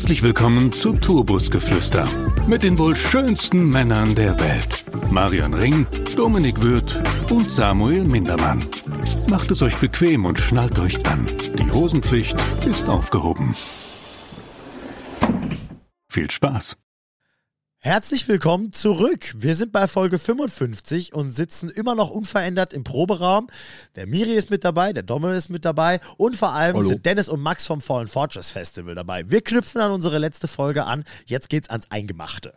Herzlich willkommen zu Tourbusgeflüster mit den wohl schönsten Männern der Welt. Marian Ring, Dominik Würth und Samuel Mindermann. Macht es euch bequem und schnallt euch an. Die Hosenpflicht ist aufgehoben. Viel Spaß! Herzlich willkommen zurück. Wir sind bei Folge 55 und sitzen immer noch unverändert im Proberaum. Der Miri ist mit dabei, der Dommel ist mit dabei und vor allem Hallo. sind Dennis und Max vom Fallen Fortress Festival dabei. Wir knüpfen an unsere letzte Folge an. Jetzt geht's ans Eingemachte.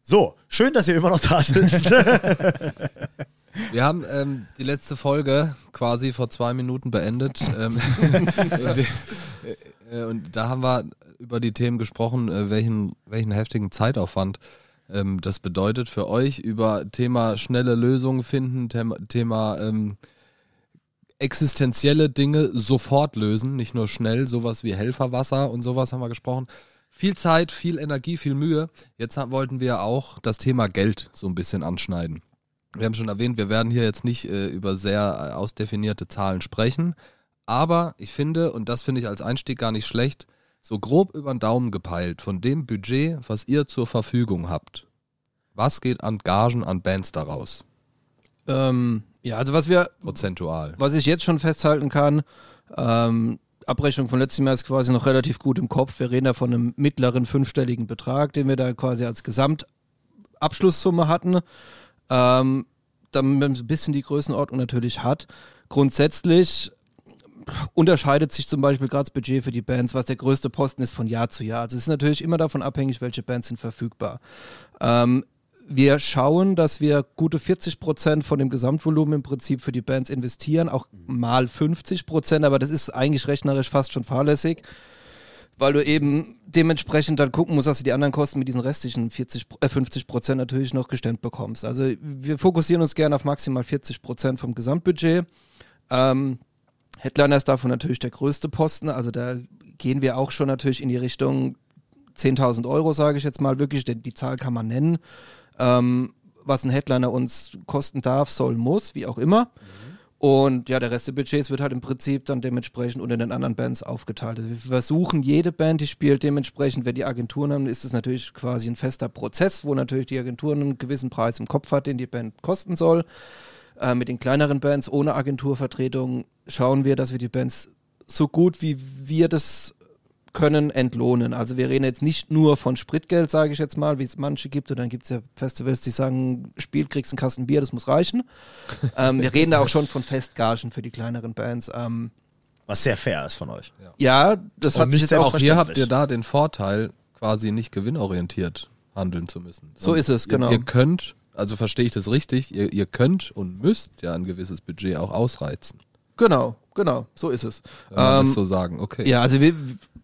So, schön, dass ihr immer noch da sitzt. Wir haben ähm, die letzte Folge quasi vor zwei Minuten beendet. ähm, äh, und da haben wir über die Themen gesprochen, äh, welchen, welchen heftigen Zeitaufwand ähm, das bedeutet für euch, über Thema schnelle Lösungen finden, Thema, Thema ähm, existenzielle Dinge sofort lösen, nicht nur schnell, sowas wie Helferwasser und sowas haben wir gesprochen. Viel Zeit, viel Energie, viel Mühe. Jetzt wollten wir auch das Thema Geld so ein bisschen anschneiden. Wir haben schon erwähnt, wir werden hier jetzt nicht äh, über sehr äh, ausdefinierte Zahlen sprechen, aber ich finde, und das finde ich als Einstieg gar nicht schlecht, so grob über den Daumen gepeilt von dem Budget, was ihr zur Verfügung habt. Was geht an Gagen an Bands daraus? Ähm, ja, also was wir, Prozentual. was ich jetzt schon festhalten kann, ähm, Abrechnung von letztem Jahr ist quasi noch relativ gut im Kopf. Wir reden da von einem mittleren fünfstelligen Betrag, den wir da quasi als Gesamtabschlusssumme hatten. Ähm, damit man ein bisschen die Größenordnung natürlich hat. Grundsätzlich unterscheidet sich zum Beispiel gerade das Budget für die Bands, was der größte Posten ist von Jahr zu Jahr. Also es ist natürlich immer davon abhängig, welche Bands sind verfügbar. Ähm, wir schauen, dass wir gute 40 Prozent von dem Gesamtvolumen im Prinzip für die Bands investieren, auch mal 50 Prozent, aber das ist eigentlich rechnerisch fast schon fahrlässig, weil du eben dementsprechend dann gucken musst, dass du die anderen Kosten mit diesen restlichen 40, äh 50 Prozent natürlich noch gestemmt bekommst. Also wir fokussieren uns gerne auf maximal 40 Prozent vom Gesamtbudget. Ähm, Headliner ist davon natürlich der größte Posten, also da gehen wir auch schon natürlich in die Richtung 10.000 Euro, sage ich jetzt mal wirklich, denn die Zahl kann man nennen. Ähm, was ein Headliner uns kosten darf, soll, muss, wie auch immer. Und ja, der Rest des Budgets wird halt im Prinzip dann dementsprechend unter den anderen Bands aufgeteilt. Also wir versuchen, jede Band, die spielt, dementsprechend, wenn die Agenturen haben, ist es natürlich quasi ein fester Prozess, wo natürlich die Agentur einen gewissen Preis im Kopf hat, den die Band kosten soll. Äh, mit den kleineren Bands ohne Agenturvertretung schauen wir, dass wir die Bands so gut wie wir das können entlohnen. Also wir reden jetzt nicht nur von Spritgeld, sage ich jetzt mal, wie es manche gibt. Und dann gibt es ja Festivals, die sagen, spielt, kriegst einen Kasten Bier, das muss reichen. ähm, wir reden da auch schon von Festgagen für die kleineren Bands. Ähm, Was sehr fair ist von euch. ja, das Und hat sich jetzt auch... Auch hier habt ihr da den Vorteil, quasi nicht gewinnorientiert handeln zu müssen. So ist es, ihr, genau. Ihr könnt, also verstehe ich das richtig, ihr, ihr könnt und müsst ja ein gewisses Budget auch ausreizen. Genau, genau, so ist es. Wenn man Ähm, das so sagen, okay. Ja, also wir,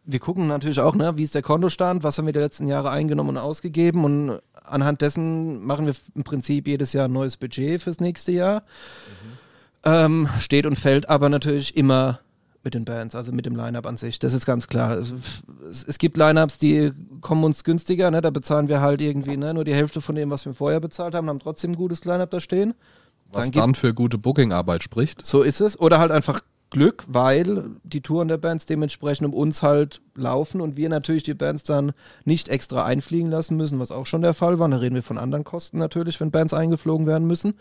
wir gucken natürlich auch, ne, wie ist der Kontostand, was haben wir die letzten Jahre eingenommen und ausgegeben und anhand dessen machen wir im Prinzip jedes Jahr ein neues Budget fürs nächste Jahr. Ähm, steht und fällt aber natürlich immer mit den Bands, also mit dem Line-Up an sich. Das ist ganz klar. Es, es, es gibt Line-Ups, die kommen uns günstiger, ne, da bezahlen wir halt irgendwie ne, nur die Hälfte von dem, was wir vorher bezahlt haben, haben trotzdem ein gutes Line-Up da stehen. Was dann dann für gute Bookingarbeit spricht. So ist es. Oder halt einfach Glück, weil die Touren der Bands dementsprechend um uns halt laufen und wir natürlich die Bands dann nicht extra einfliegen lassen müssen, was auch schon der Fall war. Da reden wir von anderen Kosten natürlich, wenn Bands eingeflogen werden müssen.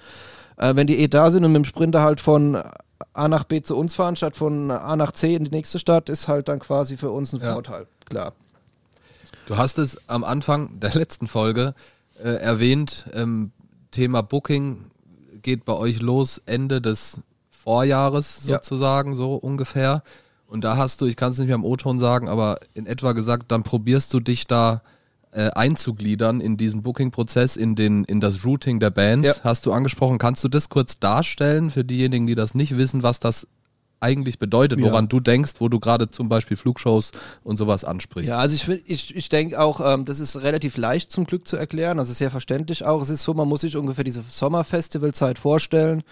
Äh, wenn die eh da sind und mit dem Sprinter halt von A nach B zu uns fahren, statt von A nach C in die nächste Stadt, ist halt dann quasi für uns ein Ja. Vorteil. Klar. Du hast es am Anfang der letzten Folge äh, erwähnt, ähm, Thema Booking geht bei euch los Ende des Vorjahres Ja. sozusagen, so ungefähr. Und da hast du, ich kann es nicht mehr im O-Ton sagen, aber in etwa gesagt, dann probierst du dich da äh, einzugliedern in diesen Booking-Prozess, in, den, in das Routing der Bands. Ja. Hast du angesprochen, kannst du das kurz darstellen für diejenigen, die das nicht wissen, was das eigentlich bedeutet, Ja. woran du denkst, wo du gerade zum Beispiel Flugshows und sowas ansprichst? Ja, also ich, will- ich, ich denke auch, ähm, das ist relativ leicht zum Glück zu erklären, also sehr verständlich auch. Es ist so, man muss sich ungefähr diese Sommerfestivalzeit vorstellen.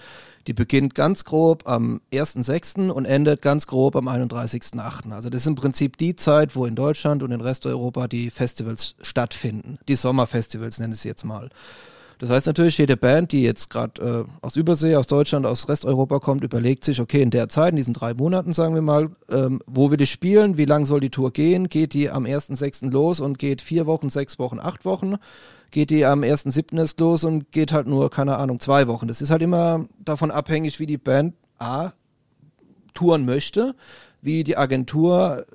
Die beginnt ganz grob am 1.6. und endet ganz grob am 31.8. Also das ist im Prinzip die Zeit, wo in Deutschland und in Resteuropa die Festivals stattfinden. Die Sommerfestivals nenne ich sie jetzt mal. Das heißt natürlich, jede Band, die jetzt gerade äh, aus Übersee, aus Deutschland, aus Resteuropa kommt, überlegt sich, okay, in der Zeit, in diesen drei Monaten, sagen wir mal, ähm, wo will ich spielen, wie lang soll die Tour gehen, geht die am 1.6. los und geht vier Wochen, sechs Wochen, acht Wochen, geht die am 1.7. erst los und geht halt nur, keine Ahnung, zwei Wochen. Das ist halt immer davon abhängig, wie die Band A touren möchte, wie die Agentur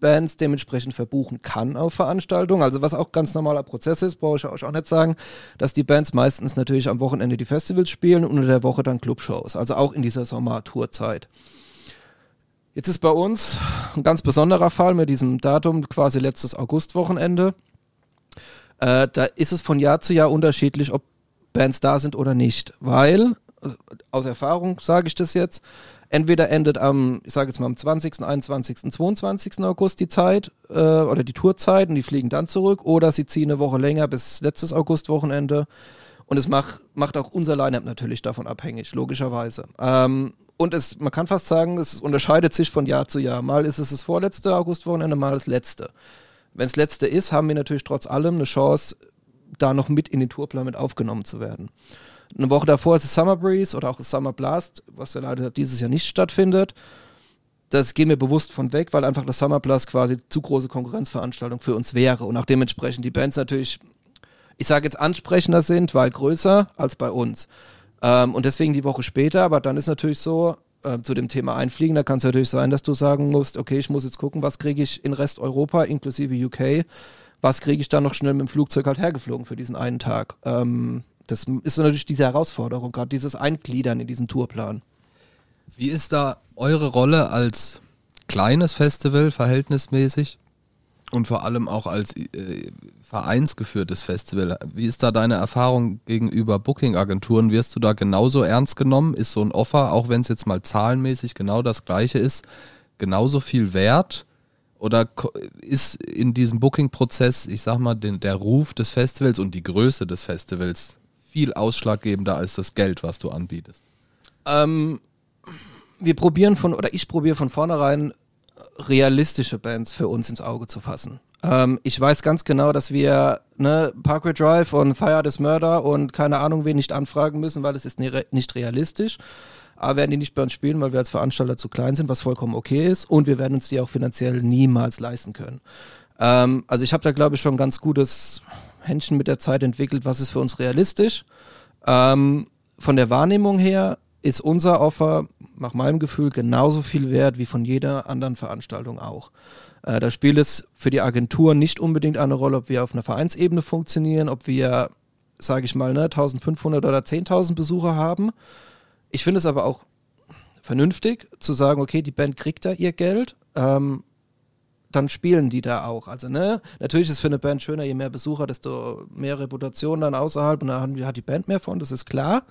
Bands dementsprechend verbuchen kann auf Veranstaltungen. Also was auch ganz normaler Prozess ist, brauche ich euch auch nicht sagen, dass die Bands meistens natürlich am Wochenende die Festivals spielen und unter der Woche dann Clubshows. Also auch in dieser Sommer-Tourzeit. Jetzt ist bei uns ein ganz besonderer Fall mit diesem Datum, quasi letztes Augustwochenende. Äh, da ist es von Jahr zu Jahr unterschiedlich, ob Bands da sind oder nicht, weil, äh, aus Erfahrung sage ich das jetzt, entweder endet am, ich sage jetzt mal am 20., 21., 22. August die Zeit äh, oder die Tourzeit und die fliegen dann zurück oder sie ziehen eine Woche länger bis letztes Augustwochenende und es macht, macht auch unser Line-Up natürlich davon abhängig, logischerweise. Ähm, und es, man kann fast sagen, es unterscheidet sich von Jahr zu Jahr. Mal ist es das vorletzte Augustwochenende, mal das letzte. Wenn es letzte ist, haben wir natürlich trotz allem eine Chance, da noch mit in den Tourplan mit aufgenommen zu werden. Eine Woche davor ist es Summer Breeze oder auch Summer Blast, was ja leider dieses Jahr nicht stattfindet. Das gehen wir bewusst von weg, weil einfach das Summer Blast quasi zu große Konkurrenzveranstaltung für uns wäre und auch dementsprechend die Bands natürlich, ich sage jetzt ansprechender sind, weil größer als bei uns. Ähm, und deswegen die Woche später, aber dann ist natürlich so, äh, zu dem Thema Einfliegen, da kann es natürlich sein, dass du sagen musst, okay, ich muss jetzt gucken, was kriege ich in Rest Europa, inklusive UK, was kriege ich dann noch schnell mit dem Flugzeug halt hergeflogen für diesen einen Tag. Ähm, das ist natürlich diese Herausforderung, gerade dieses Eingliedern in diesen Tourplan. Wie ist da eure Rolle als kleines Festival verhältnismäßig und vor allem auch als äh, vereinsgeführtes Festival? Wie ist da deine Erfahrung gegenüber Booking-Agenturen? Wirst du da genauso ernst genommen? Ist so ein Offer, auch wenn es jetzt mal zahlenmäßig genau das gleiche ist, genauso viel wert? Oder ist in diesem Booking-Prozess, ich sag mal, den, der Ruf des Festivals und die Größe des Festivals viel ausschlaggebender als das Geld, was du anbietest? Ähm, wir probieren von, oder ich probiere von vornherein realistische Bands für uns ins Auge zu fassen. Ähm, ich weiß ganz genau, dass wir ne, Parkway Drive und Fire des Murder und keine Ahnung wen nicht anfragen müssen, weil es ist nicht realistisch. Aber werden die nicht bei uns spielen, weil wir als Veranstalter zu klein sind, was vollkommen okay ist. Und wir werden uns die auch finanziell niemals leisten können. Ähm, also ich habe da, glaube ich, schon ein ganz gutes Händchen mit der Zeit entwickelt, was ist für uns realistisch. Ähm, von der Wahrnehmung her ist unser Offer nach meinem Gefühl genauso viel wert wie von jeder anderen Veranstaltung auch. Äh, da spielt es für die Agentur nicht unbedingt eine Rolle, ob wir auf einer Vereinsebene funktionieren, ob wir, sage ich mal, ne, 1500 oder 10.000 Besucher haben. Ich finde es aber auch vernünftig zu sagen, okay, die Band kriegt da ihr Geld. Ähm, dann spielen die da auch. Also, ne, natürlich ist für eine Band schöner, je mehr Besucher, desto mehr Reputation dann außerhalb und dann hat die Band mehr von, das ist klar.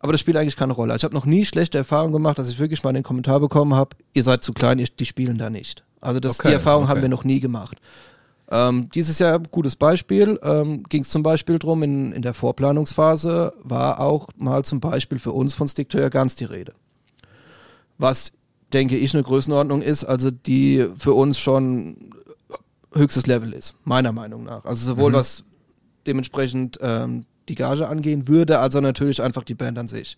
Aber das spielt eigentlich keine Rolle. Ich habe noch nie schlechte Erfahrungen gemacht, dass ich wirklich mal den Kommentar bekommen habe, ihr seid zu klein, die spielen da nicht. Also das, okay, die Erfahrung okay. haben wir noch nie gemacht. Ähm, dieses Jahr, gutes Beispiel, ähm, ging es zum Beispiel drum, in, in der Vorplanungsphase war auch mal zum Beispiel für uns von Stick to Your Guns die Rede. Was denke ich, eine Größenordnung ist, also die für uns schon höchstes Level ist, meiner Meinung nach. Also sowohl mhm. was dementsprechend ähm, die Gage angehen würde, als auch natürlich einfach die Band an sich.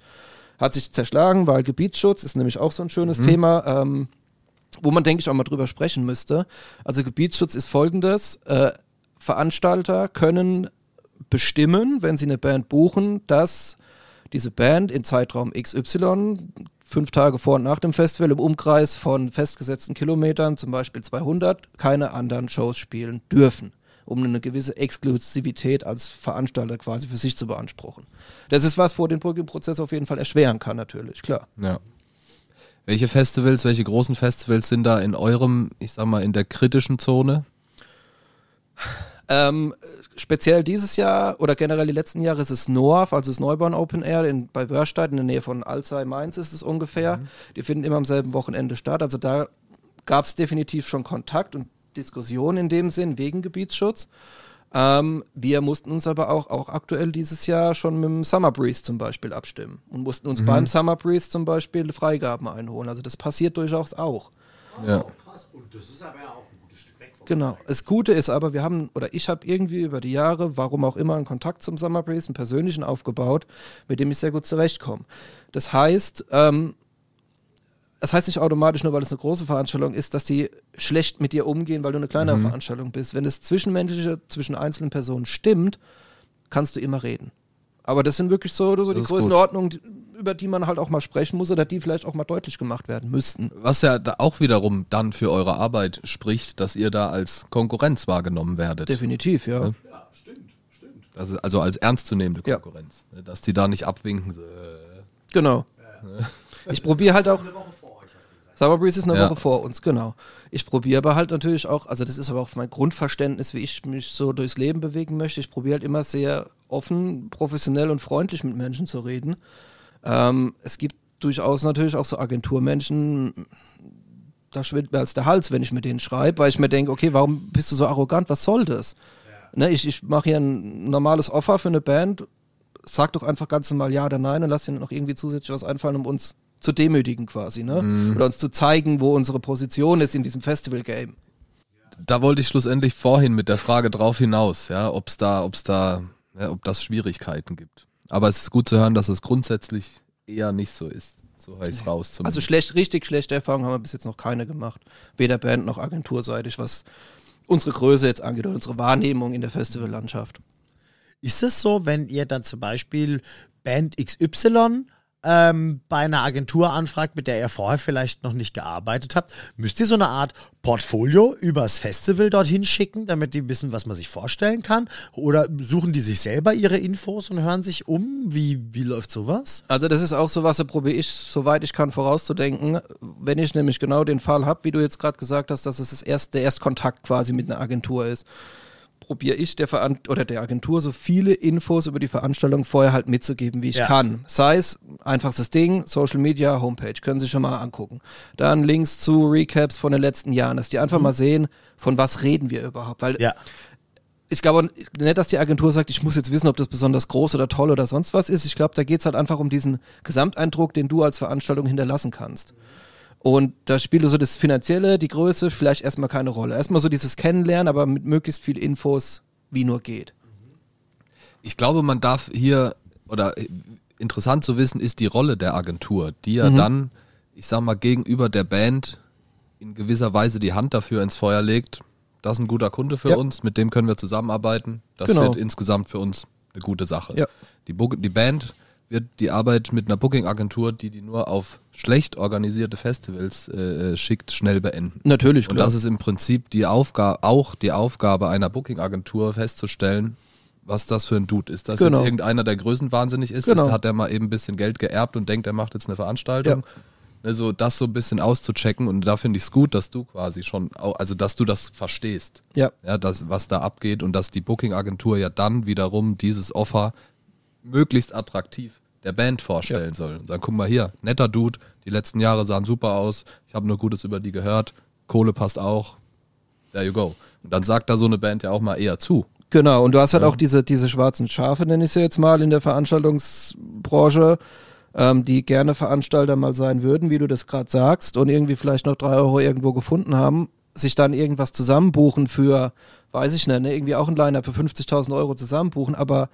Hat sich zerschlagen, weil Gebietsschutz ist nämlich auch so ein schönes mhm. Thema, ähm, wo man, denke ich, auch mal drüber sprechen müsste. Also Gebietsschutz ist folgendes. Äh, Veranstalter können bestimmen, wenn sie eine Band buchen, dass diese Band in Zeitraum XY fünf Tage vor und nach dem Festival im Umkreis von festgesetzten Kilometern, zum Beispiel 200, keine anderen Shows spielen dürfen, um eine gewisse Exklusivität als Veranstalter quasi für sich zu beanspruchen. Das ist was, wo den Booking-Prozess auf jeden Fall erschweren kann, natürlich, klar. Ja. Welche Festivals, welche großen Festivals sind da in eurem, ich sag mal, in der kritischen Zone? Ähm, speziell dieses Jahr oder generell die letzten Jahre ist es North, also das Neuborn Open Air in, bei Wörstadt in der Nähe von Alzey, Mainz ist es ungefähr. Mhm. Die finden immer am selben Wochenende statt. Also da gab es definitiv schon Kontakt und Diskussion in dem Sinn wegen Gebietsschutz. Ähm, wir mussten uns aber auch, auch aktuell dieses Jahr schon mit dem Summer Breeze zum Beispiel abstimmen und mussten uns mhm. beim Summer Breeze zum Beispiel Freigaben einholen. Also das passiert durchaus auch. Ja. Oh, krass. Und das ist aber ja auch Genau. Das Gute ist aber, wir haben, oder ich habe irgendwie über die Jahre, warum auch immer, einen Kontakt zum Summer Breeze, einen persönlichen aufgebaut, mit dem ich sehr gut zurechtkomme. Das heißt, ähm, das heißt nicht automatisch nur, weil es eine große Veranstaltung ist, dass die schlecht mit dir umgehen, weil du eine kleinere Mhm. Veranstaltung bist. Wenn das Zwischenmenschliche zwischen einzelnen Personen stimmt, kannst du immer reden. Aber das sind wirklich so, so die. Größenordnungen, über die man halt auch mal sprechen muss oder die vielleicht auch mal deutlich gemacht werden müssten. Was ja da auch wiederum dann für eure Arbeit spricht, dass ihr da als Konkurrenz wahrgenommen werdet. Definitiv, ja. Ja. Also, also als ernstzunehmende Ja. Konkurrenz. ne, Dass die da nicht abwinken. So, äh, Genau. Ich probiere halt auch. Summer Breeze ist eine Ja. Woche vor uns, genau. Ich probiere aber halt natürlich auch, also das ist aber auch mein Grundverständnis, wie ich mich so durchs Leben bewegen möchte. Ich probiere halt immer sehr offen, professionell und freundlich mit Menschen zu reden. Ähm, es gibt durchaus natürlich auch so Agenturmenschen, da schwindet mir als der Hals, wenn ich mit denen schreibe, weil ich mir denke, okay, warum bist du so arrogant? Was soll das? Ne, ich ich mache hier ein normales Offer für eine Band, sag doch einfach ganz normal ja oder nein und lass dir noch irgendwie zusätzlich was einfallen, um uns zu demütigen quasi, ne? Oder uns zu zeigen, wo unsere Position ist in diesem Festival-Game. da wollte ich schlussendlich vorhin mit der Frage drauf hinaus, ja, ob es da, ob's da, ja, ob das Schwierigkeiten gibt. Aber es ist gut zu hören, dass es grundsätzlich eher nicht so ist. So es raus. Also zumindest. schlecht, richtig schlechte Erfahrungen haben wir bis jetzt noch keine gemacht. Weder Band noch agenturseitig, was unsere Größe jetzt angeht oder unsere Wahrnehmung in der Festivallandschaft. Ist es so, wenn ihr dann zum Beispiel Band XY ähm, bei einer Agentur anfragt, mit der ihr vorher vielleicht noch nicht gearbeitet habt, müsst ihr so eine Art Portfolio übers Festival dorthin schicken, damit die wissen, was man sich vorstellen kann? Oder suchen die sich selber ihre Infos und hören sich um? Wie, wie läuft sowas? Also das ist auch so was, da probiere ich, soweit ich kann, vorauszudenken. Wenn ich nämlich genau den Fall habe, wie du jetzt gerade gesagt hast, dass es das erst, der Erstkontakt quasi mit einer Agentur ist, probiere ich der Veran oder der Agentur so viele Infos über die Veranstaltung vorher halt mitzugeben, wie ich Ja. kann. Sei es einfachstes Ding, Social Media, Homepage, können Sie schon mal angucken. Dann Links zu Recaps von den letzten Jahren, dass die einfach mal sehen, von was reden wir überhaupt. Weil Ja. ich glaube nicht, dass die Agentur sagt, ich muss jetzt wissen, ob das besonders groß oder toll oder sonst was ist. Ich glaube, da geht es halt einfach um diesen Gesamteindruck, den du als Veranstaltung hinterlassen kannst. Und da spielt so das Finanzielle, die Größe vielleicht erstmal keine Rolle. Erstmal so dieses Kennenlernen, aber mit möglichst viel Infos, wie nur geht. Ich glaube, man darf hier, oder äh, interessant zu wissen, ist die Rolle der Agentur, die Mhm. ja dann, ich sag mal, gegenüber der Band in gewisser Weise die Hand dafür ins Feuer legt. Das ist ein guter Kunde für Ja. uns, mit dem können wir zusammenarbeiten. Das Genau. wird insgesamt für uns eine gute Sache. Ja. Die, die Band wird die Arbeit mit einer Booking-Agentur, die die nur auf schlecht organisierte Festivals äh, schickt, schnell beenden. Natürlich, Und klar. das ist im Prinzip die Aufgabe, auch die Aufgabe einer Booking-Agentur festzustellen, was das für ein Dude ist. Dass Genau. jetzt irgendeiner, der größenwahnsinnig ist, Genau. ist, hat er mal eben ein bisschen Geld geerbt und denkt, er macht jetzt eine Veranstaltung. Also das so ein bisschen auszuchecken und da finde ich es gut, dass du quasi schon, also dass du das verstehst, ja. ja, das, was da abgeht und dass die Booking-Agentur ja dann wiederum dieses Offer möglichst attraktiv der Band vorstellen soll. Dann guck mal hier, netter Dude, die letzten Jahre sahen super aus, ich habe nur Gutes über die gehört, Kohle passt auch, there you go. Und dann sagt da so eine Band ja auch mal eher zu. Genau, und du hast halt auch diese, diese schwarzen Schafe, nenne ich sie jetzt mal, in der Veranstaltungsbranche, ähm, die gerne Veranstalter mal sein würden, wie du das gerade sagst, und irgendwie vielleicht noch drei Euro irgendwo gefunden haben, sich dann irgendwas zusammenbuchen für, weiß ich nicht, ne, irgendwie auch ein Line-Up für 50.000 Euro zusammenbuchen, aber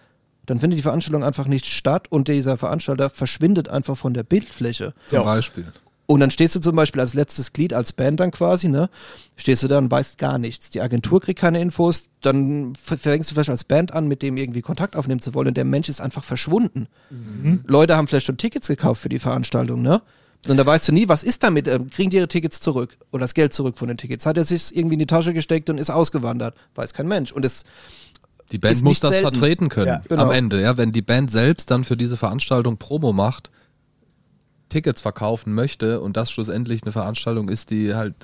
dann findet die Veranstaltung einfach nicht statt und dieser Veranstalter verschwindet einfach von der Bildfläche. Zum Ja. Beispiel. Und dann stehst du zum Beispiel als letztes Glied, als Band dann quasi, ne? Stehst du da und weißt gar nichts. Die Agentur kriegt keine Infos, dann fängst du vielleicht als Band an, mit dem irgendwie Kontakt aufnehmen zu wollen und der Mensch ist einfach verschwunden. Leute haben vielleicht schon Tickets gekauft für die Veranstaltung, ne? Und da weißt du nie, was ist damit? Ähm, kriegen die ihre Tickets zurück oder das Geld zurück von den Tickets? Hat er sich irgendwie in die Tasche gesteckt und ist ausgewandert? Weiß kein Mensch. Und es, Die Band muss das selten. vertreten können Ja, genau. am Ende, ja. Wenn die Band selbst dann für diese Veranstaltung Promo macht, Tickets verkaufen möchte und das schlussendlich eine Veranstaltung ist, die halt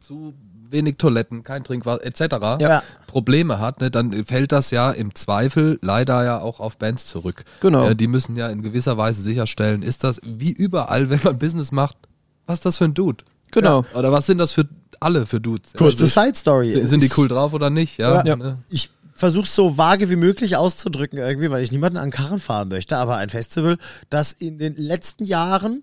zu wenig Toiletten, kein Trinkwasser etc. Ja. Probleme hat, ne, dann fällt das ja im Zweifel leider ja auch auf Bands zurück. Genau. Ja, die müssen ja in gewisser Weise sicherstellen, ist das wie überall, wenn man Business macht, was ist das für ein Dude? genau. Oder was sind das für alle für Dudes? Kurze Ja, Side Story. sind, sind die cool drauf oder nicht? Ja. Ja. Ne? Ich versuche es so vage wie möglich auszudrücken irgendwie, weil ich niemanden an Karren fahren möchte, aber ein Festival, das in den letzten Jahren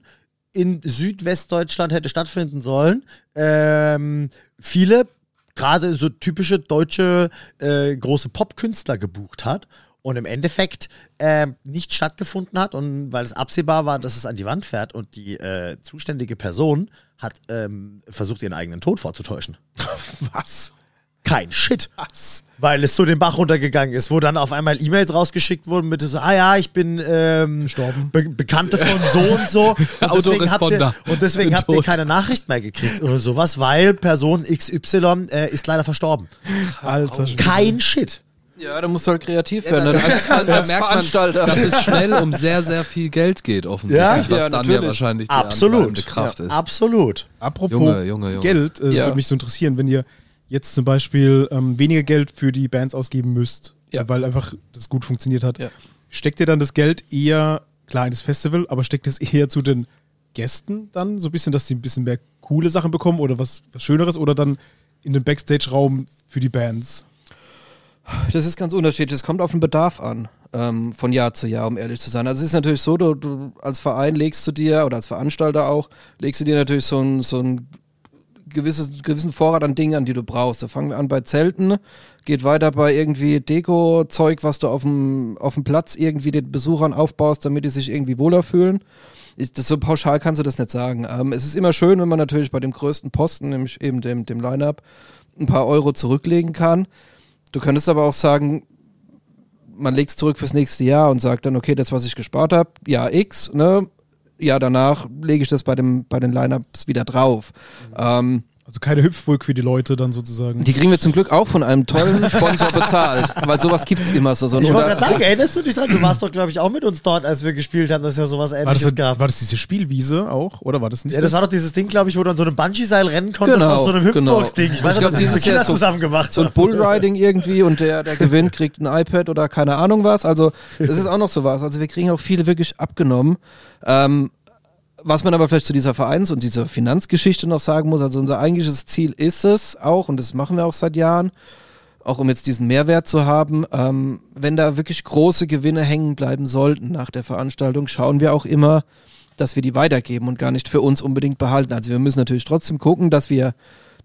in Südwestdeutschland hätte stattfinden sollen, ähm, viele gerade so typische deutsche äh, große Popkünstler gebucht hat und im Endeffekt äh, nicht stattgefunden hat und weil es absehbar war, dass es an die Wand fährt und die äh, zuständige Person hat ähm, versucht, ihren eigenen Tod vorzutäuschen. Was? Kein Shit. Was? Weil es so den Bach runtergegangen ist, wo dann auf einmal E-Mails rausgeschickt wurden mit so, ah ja, ich bin ähm, Gestorben. Be Bekannte von so und so. Und deswegen habt ihr, und deswegen habt ihr keine Nachricht mehr gekriegt oder sowas, weil Person XY äh, ist leider verstorben. Alter. Kein Shit. Ja, da musst du halt kreativ Ja, werden. da, dann da, als, als, als merkt man, Veranstalter. dass es schnell um sehr, sehr viel Geld geht, offensichtlich, Ja? was Ja, dann ja wahrscheinlich die Absolut. Kraft ist. Absolut. Apropos Junge, Junge, Junge. Geld, äh, Ja. würde mich so interessieren, wenn ihr jetzt zum Beispiel ähm, weniger Geld für die Bands ausgeben müsst, Ja. weil einfach das gut funktioniert hat. Ja. Steckt ihr dann das Geld eher, klar, in das Festival, aber steckt es eher zu den Gästen dann so ein bisschen, dass die ein bisschen mehr coole Sachen bekommen oder was, was Schöneres oder dann in den Backstage-Raum für die Bands? Das ist ganz unterschiedlich. Es kommt auf den Bedarf an, ähm, von Jahr zu Jahr, um ehrlich zu sein. Also es ist natürlich so, du, du als Verein legst du dir, oder als Veranstalter auch, legst du dir natürlich so einen so ein gewisses, gewissen Vorrat an Dingen an, die du brauchst. Da fangen wir an bei Zelten, geht weiter bei irgendwie Deko-Zeug, was du auf dem, auf dem Platz irgendwie den Besuchern aufbaust, damit die sich irgendwie wohler fühlen. Ist das so pauschal kannst du das nicht sagen. Ähm, es ist immer schön, wenn man natürlich bei dem größten Posten, nämlich eben dem, dem Line-Up, ein paar Euro zurücklegen kann. Du könntest aber auch sagen, man legt es zurück fürs nächste Jahr und sagt dann, okay, das, was ich gespart habe, Jahr X, ne? Ja, danach lege ich das bei, dem, bei den Lineups wieder drauf. Ähm, Also keine Hüpfburg für die Leute dann sozusagen. die kriegen wir zum Glück auch von einem tollen Sponsor bezahlt, weil sowas gibt es immer so. so Ich wollte gerade sagen, erinnerst du dich dran? Du warst doch, glaube ich, auch mit uns dort, als wir gespielt haben, dass es ja sowas war, ähnliches das, gab. war das diese Spielwiese auch? Oder war das nicht? ja, das war doch dieses Ding, glaube ich, wo du an so einem Bungee-Seil rennen konntest Genau, auf so einem genau. Hüpfburg-Ding. Ich Ich weiß nicht, diese dieses Jahr Kinder so- zusammen gemacht so ein. Bullriding irgendwie und der, der gewinnt, kriegt ein iPad oder keine Ahnung was. Also, das ist auch noch sowas. Also, wir kriegen auch viele wirklich abgenommen. Ähm, was man aber vielleicht zu dieser Vereins- und dieser Finanzgeschichte noch sagen muss, also unser eigentliches Ziel ist es auch, und das machen wir auch seit Jahren, auch um jetzt diesen Mehrwert zu haben, ähm, wenn da wirklich große Gewinne hängen bleiben sollten nach der Veranstaltung, schauen wir auch immer, dass wir die weitergeben und gar nicht für uns unbedingt behalten. Also wir müssen natürlich trotzdem gucken, dass wir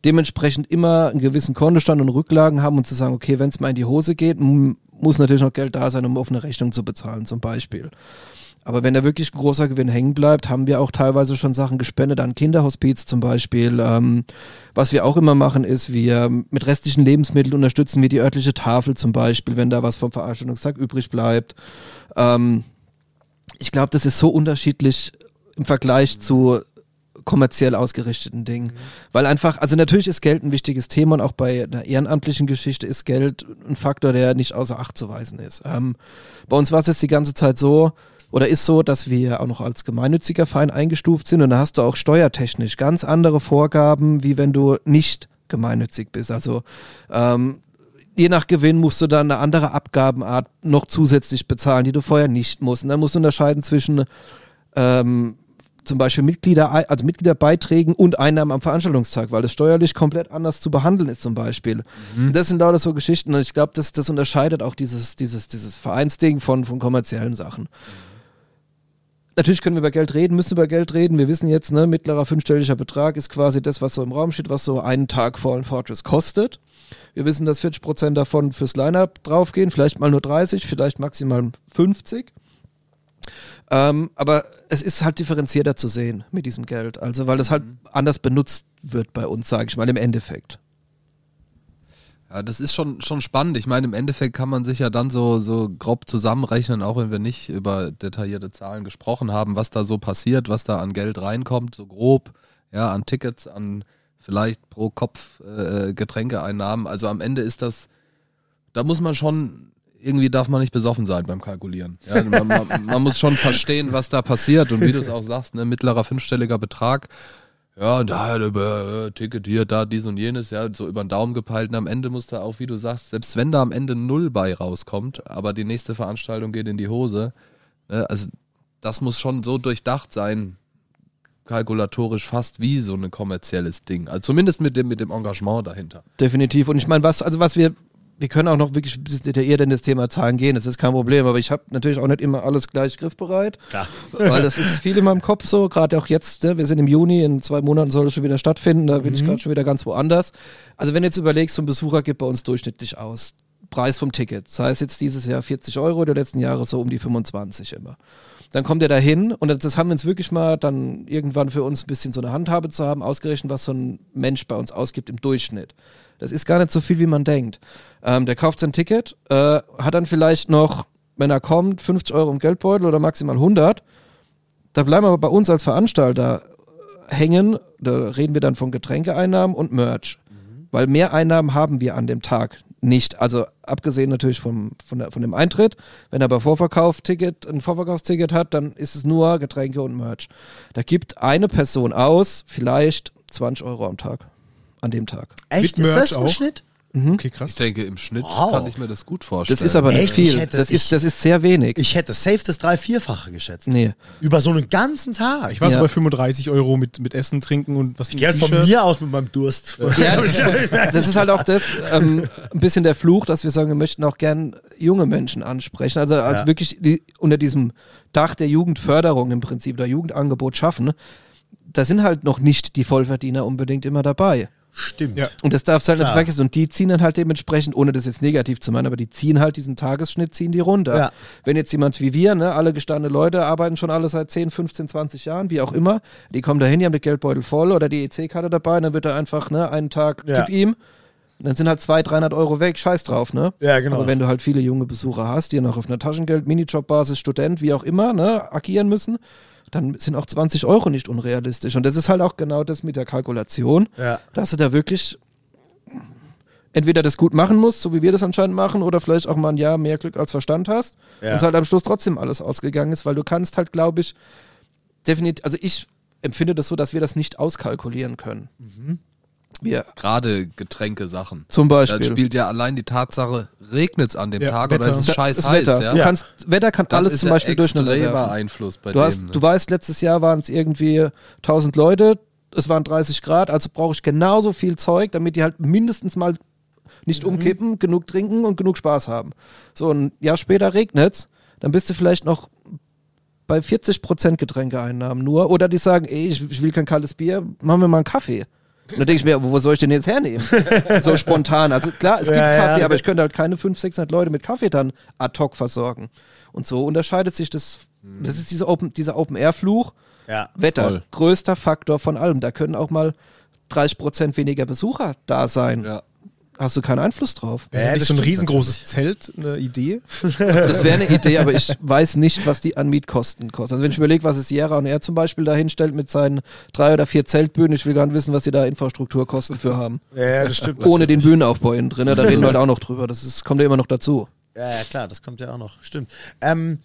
dementsprechend immer einen gewissen Kontostand und Rücklagen haben und zu sagen, okay, wenn es mal in die Hose geht, muss natürlich noch Geld da sein, um auf eine Rechnung zu bezahlen zum Beispiel. Aber wenn da wirklich ein großer Gewinn hängen bleibt, haben wir auch teilweise schon Sachen gespendet an Kinderhospiz zum Beispiel. Ähm, was wir auch immer machen, ist, wir mit restlichen Lebensmitteln unterstützen wir die örtliche Tafel zum Beispiel, wenn da was vom Veranstaltungstag übrig bleibt. Ähm, ich glaube, das ist so unterschiedlich im Vergleich zu kommerziell ausgerichteten Dingen. Weil einfach, also natürlich ist Geld ein wichtiges Thema und auch bei einer ehrenamtlichen Geschichte ist Geld ein Faktor, der nicht außer Acht zu weisen ist. Ähm, bei uns war es jetzt die ganze Zeit so, oder ist so, dass wir auch noch als gemeinnütziger Verein eingestuft sind und da hast du auch steuertechnisch ganz andere Vorgaben, wie wenn du nicht gemeinnützig bist. Also ähm, je nach Gewinn musst du dann eine andere Abgabenart noch zusätzlich bezahlen, die du vorher nicht musst. Und dann musst du unterscheiden zwischen ähm, zum Beispiel Mitglieder, also Mitgliederbeiträgen und Einnahmen am Veranstaltungstag, weil das steuerlich komplett anders zu behandeln ist zum Beispiel. Und Das sind lauter so Geschichten und ich glaube, das, das unterscheidet auch dieses, dieses, dieses Vereinsding von, von kommerziellen Sachen. Natürlich können wir über Geld reden, müssen über Geld reden. Wir wissen jetzt, ne, mittlerer fünfstelliger Betrag ist quasi das, was so im Raum steht, was so einen Tag Fallen Fortress kostet. Wir wissen, dass 40% davon fürs Line-Up draufgehen, vielleicht mal nur 30, vielleicht maximal 50. Ähm, aber es ist halt differenzierter zu sehen mit diesem Geld. Also, weil das halt anders benutzt wird bei uns, sage ich mal, im Endeffekt. Ja, das ist schon, schon spannend. Ich meine, im Endeffekt kann man sich ja dann so, so grob zusammenrechnen, auch wenn wir nicht über detaillierte Zahlen gesprochen haben, was da so passiert, was da an Geld reinkommt, so grob, ja, an Tickets, an vielleicht pro Kopf äh, Getränkeeinnahmen. Also am Ende ist das, da muss man schon, irgendwie darf man nicht besoffen sein beim Kalkulieren. Ja, man, man, man muss schon verstehen, was da passiert und wie du es auch sagst, ne, mittlerer fünfstelliger Betrag. Ja, da über äh, Ticket hier, da dies und jenes, ja, so über den Daumen gepeilt. Und am Ende muss da auch, wie du sagst, selbst wenn da am Ende null bei rauskommt, aber die nächste Veranstaltung geht in die Hose, ne, also das muss schon so durchdacht sein, kalkulatorisch fast wie so ein kommerzielles Ding. Also zumindest mit dem, mit dem Engagement dahinter. Definitiv. Und ich meine, was, also was wir wir können auch noch wirklich ein bisschen detaillierter in das Thema Zahlen gehen, das ist kein Problem, aber ich habe natürlich auch nicht immer alles gleich griffbereit, Klar. weil das ist viel in meinem Kopf so, gerade auch jetzt, ne? wir sind im Juni, in zwei Monaten soll es schon wieder stattfinden, da bin ich gerade schon wieder ganz woanders. Also wenn du jetzt überlegst, so ein Besucher gibt bei uns durchschnittlich aus, Preis vom Ticket, das heißt jetzt dieses Jahr 40 Euro, der letzten Jahre so um die 25 immer. Dann kommt er da hin und das haben wir uns wirklich mal dann irgendwann für uns ein bisschen so eine Handhabe zu haben, ausgerechnet, was so ein Mensch bei uns ausgibt im Durchschnitt. Das ist gar nicht so viel, wie man denkt. Ähm, der kauft sein Ticket, äh, hat dann vielleicht noch, wenn er kommt, 50 Euro im Geldbeutel oder maximal 100. Da bleiben aber bei uns als Veranstalter hängen, da reden wir dann von Getränkeeinnahmen und Merch. Weil mehr Einnahmen haben wir an dem Tag nicht. Also abgesehen natürlich vom, von, der, von dem Eintritt. Wenn er bei Vorverkaufsticket ein Vorverkaufsticket hat, dann ist es nur Getränke und Merch. Da gibt eine Person aus vielleicht 20 Euro am Tag. An dem Tag. Echt? Mit Ist Merch das ein auch? Schnitt? Okay, Ich krass. denke, im Schnitt Wow. kann ich mir das gut vorstellen. Das ist aber nicht Echt? Ich viel. hätte- Das ich- ist, das ist sehr wenig. Ich hätte safe das drei-, vierfache geschätzt. nee. Über so einen ganzen Tag. Ich war so Ja. bei 35 Euro mit, mit Essen, Trinken und was Geld von mir aus mit meinem Durst. Ja, das ist halt auch das, ähm, ein bisschen der Fluch, dass wir sagen, wir möchten auch gern junge Menschen ansprechen. Also als Ja. wirklich die, unter diesem Dach der Jugendförderung im Prinzip, der Jugendangebot schaffen, da sind halt noch nicht die Vollverdiener unbedingt immer dabei. Stimmt. Ja. Und das darfst du halt nicht vergessen. Und die ziehen dann halt dementsprechend, ohne das jetzt negativ zu meinen, aber die ziehen halt diesen Tagesschnitt, ziehen die runter. Ja. Wenn jetzt jemand wie wir, ne, alle gestandene Leute, arbeiten schon alle seit 10, 15, 20 Jahren, wie auch immer, die kommen da hin, die haben den Geldbeutel voll oder die EC-Karte dabei, und dann wird er einfach, ne, einen Tag, Ja. gib ihm, und dann sind halt 200, 300 Euro weg, scheiß drauf, ne? Ja, genau. Aber wenn du halt viele junge Besucher hast, die noch auf einer Taschengeld, Minijob-Basis, Student, wie auch immer, ne, agieren müssen, dann sind auch 20 Euro nicht unrealistisch. Und das ist halt auch genau das mit der Kalkulation, Ja. dass du da wirklich entweder das gut machen musst, so wie wir das anscheinend machen, oder vielleicht auch mal ein Jahr mehr Glück als Verstand hast. Ja. Und es halt am Schluss trotzdem alles ausgegangen ist, weil du kannst halt, glaube ich, definitiv, also ich empfinde das so, dass wir das nicht auskalkulieren können. Wir Gerade Getränke-Sachen. zum Da Beispiel. spielt ja allein die Tatsache, regnet es an dem Ja, Tag Wetter. oder ist es scheiß das heiß, Wetter. ja? Du kannst, Wetter kann Das alles ist zum ja Beispiel durcheinander extremer werfen. Einfluss bei Du, dem. hast, ne? du weißt, letztes Jahr waren es irgendwie 1000 Leute, es waren 30 Grad, also brauche ich genauso viel Zeug, damit die halt mindestens mal nicht umkippen, genug trinken und genug Spaß haben. So, ein Jahr später regnet's, dann bist du vielleicht noch bei 40% Getränkeeinnahmen nur. Oder die sagen, ey, ich, ich will kein kaltes Bier, machen wir mal einen Kaffee. Und dann denke ich mir, wo soll ich den jetzt hernehmen? so spontan. Also klar, es gibt Ja, ja. Kaffee, aber ich könnte halt keine 500, 600 Leute mit Kaffee dann ad hoc versorgen. Und so unterscheidet sich das. Das ist dieser Open, dieser Open-Air-Fluch. Ja. Wetter, Voll. größter Faktor von allem. Da können auch mal 30% weniger Besucher da sein. ja. Hast du keinen Einfluss drauf. Ja, Ja, das so ein riesengroßes Zelt, eine Idee. Das wäre eine Idee, aber ich weiß nicht, was die an Mietkosten kosten. Also wenn ich überlege, was es Sierra und er zum Beispiel da hinstellt mit seinen drei oder vier Zeltbühnen, ich will gar nicht wissen, was sie da Infrastrukturkosten für haben. Ja, das stimmt. Ohne den Bühnenaufbau innen drin, ne? da reden wir halt auch noch drüber. Das ist, kommt ja immer noch dazu. Ja, ja, klar, das kommt ja auch noch. Stimmt. Ähm,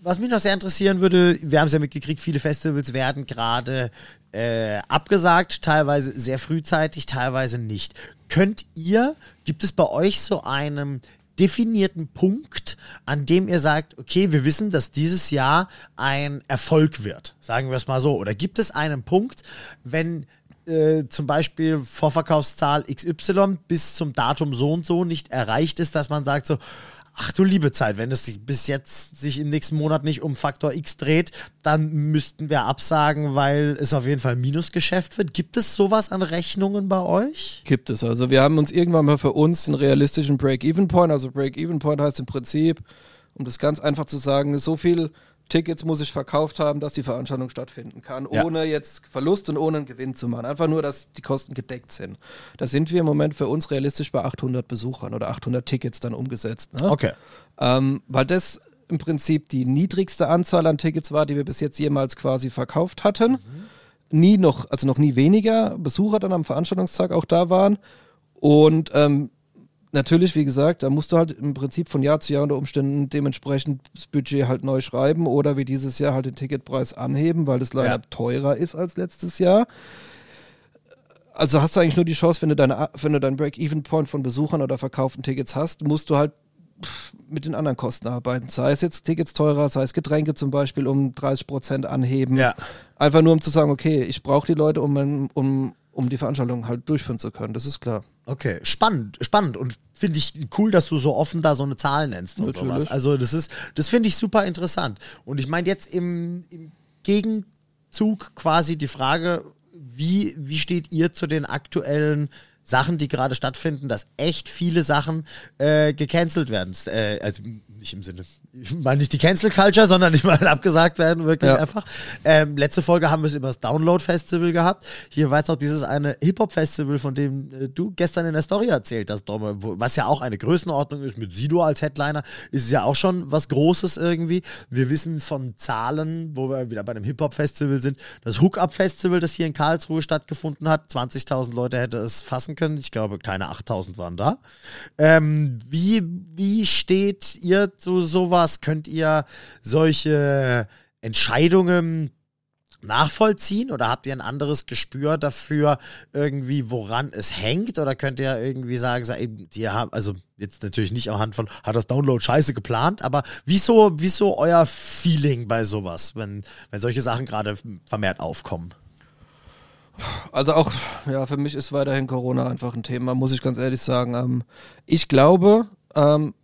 was mich noch sehr interessieren würde, wir haben es ja mitgekriegt, viele Festivals werden gerade äh, abgesagt, teilweise sehr frühzeitig, teilweise nicht. Könnt ihr, gibt es bei euch so einen definierten Punkt, an dem ihr sagt, okay, wir wissen, dass dieses Jahr ein Erfolg wird, sagen wir es mal so. Oder gibt es einen Punkt, wenn äh, zum Beispiel Vorverkaufszahl XY bis zum Datum so und so nicht erreicht ist, dass man sagt so, ach du liebe Zeit, wenn es sich bis jetzt sich im nächsten Monat nicht um Faktor X dreht, dann müssten wir absagen, weil es auf jeden Fall Minusgeschäft wird. Gibt es sowas an Rechnungen bei euch? Gibt es. Also wir haben uns irgendwann mal für uns einen realistischen Break-Even-Point, also Break-Even-Point heißt im Prinzip, um das ganz einfach zu sagen, so viel Tickets muss ich verkauft haben, dass die Veranstaltung stattfinden kann, Ja. ohne jetzt Verlust und ohne einen Gewinn zu machen. Einfach nur, dass die Kosten gedeckt sind. Da sind wir im Moment für uns realistisch bei 800 Besuchern oder 800 Tickets dann umgesetzt. Ne? Okay. Ähm, weil das im Prinzip die niedrigste Anzahl an Tickets war, die wir bis jetzt jemals quasi verkauft hatten. Nie noch, also noch nie weniger Besucher dann am Veranstaltungstag auch da waren. Und ähm, natürlich, wie gesagt, da musst du halt im Prinzip von Jahr zu Jahr unter Umständen dementsprechend das Budget halt neu schreiben oder wie dieses Jahr halt den Ticketpreis anheben, weil das leider Ja. teurer ist als letztes Jahr. Also hast du eigentlich nur die Chance, wenn du deine, wenn du deinen Break-Even-Point von Besuchern oder verkauften Tickets hast, musst du halt mit den anderen Kosten arbeiten. Sei es jetzt Tickets teurer, sei es Getränke zum Beispiel um 30 Prozent anheben. Ja. Einfach nur um zu sagen, okay, ich brauche die Leute, um, um, um die Veranstaltung halt durchführen zu können. Das ist klar. Okay, spannend, spannend und finde ich cool, dass du so offen da so eine Zahl nennst und Natürlich. sowas. Also das ist, das finde ich super interessant. Und ich meine jetzt im, im Gegenzug quasi die Frage, wie, wie steht ihr zu den aktuellen Sachen, die gerade stattfinden, dass echt viele Sachen äh, gecancelt werden. Äh, also nicht im Sinne, ich meine nicht die Cancel Culture, sondern ich meine abgesagt werden, wirklich Ja. einfach. Ähm, letzte Folge haben wir es über das Download Festival gehabt. Hier war jetzt noch dieses eine Hip-Hop-Festival, von dem äh, du gestern in der Story erzählt hast, Domme, was ja auch eine Größenordnung ist, mit Sido als Headliner, ist ja auch schon was Großes irgendwie. Wir wissen von Zahlen, wo wir wieder bei einem Hip-Hop-Festival sind, das Hookup-Festival, das hier in Karlsruhe stattgefunden hat, 20.000 Leute hätte es fassen können. Ich glaube, keine 8.000 waren da. Ähm, wie, wie steht ihr zu sowas? Könnt ihr solche Entscheidungen nachvollziehen oder habt ihr ein anderes Gespür dafür, irgendwie, woran es hängt? Oder könnt ihr irgendwie sagen, so, ey, also jetzt natürlich nicht anhand von, hat das Download scheiße geplant, aber wieso, wieso euer Feeling bei sowas, wenn, wenn solche Sachen gerade vermehrt aufkommen? Also auch, ja, für mich ist weiterhin Corona einfach ein Thema, muss ich ganz ehrlich sagen. Ähm, ich glaube, ähm,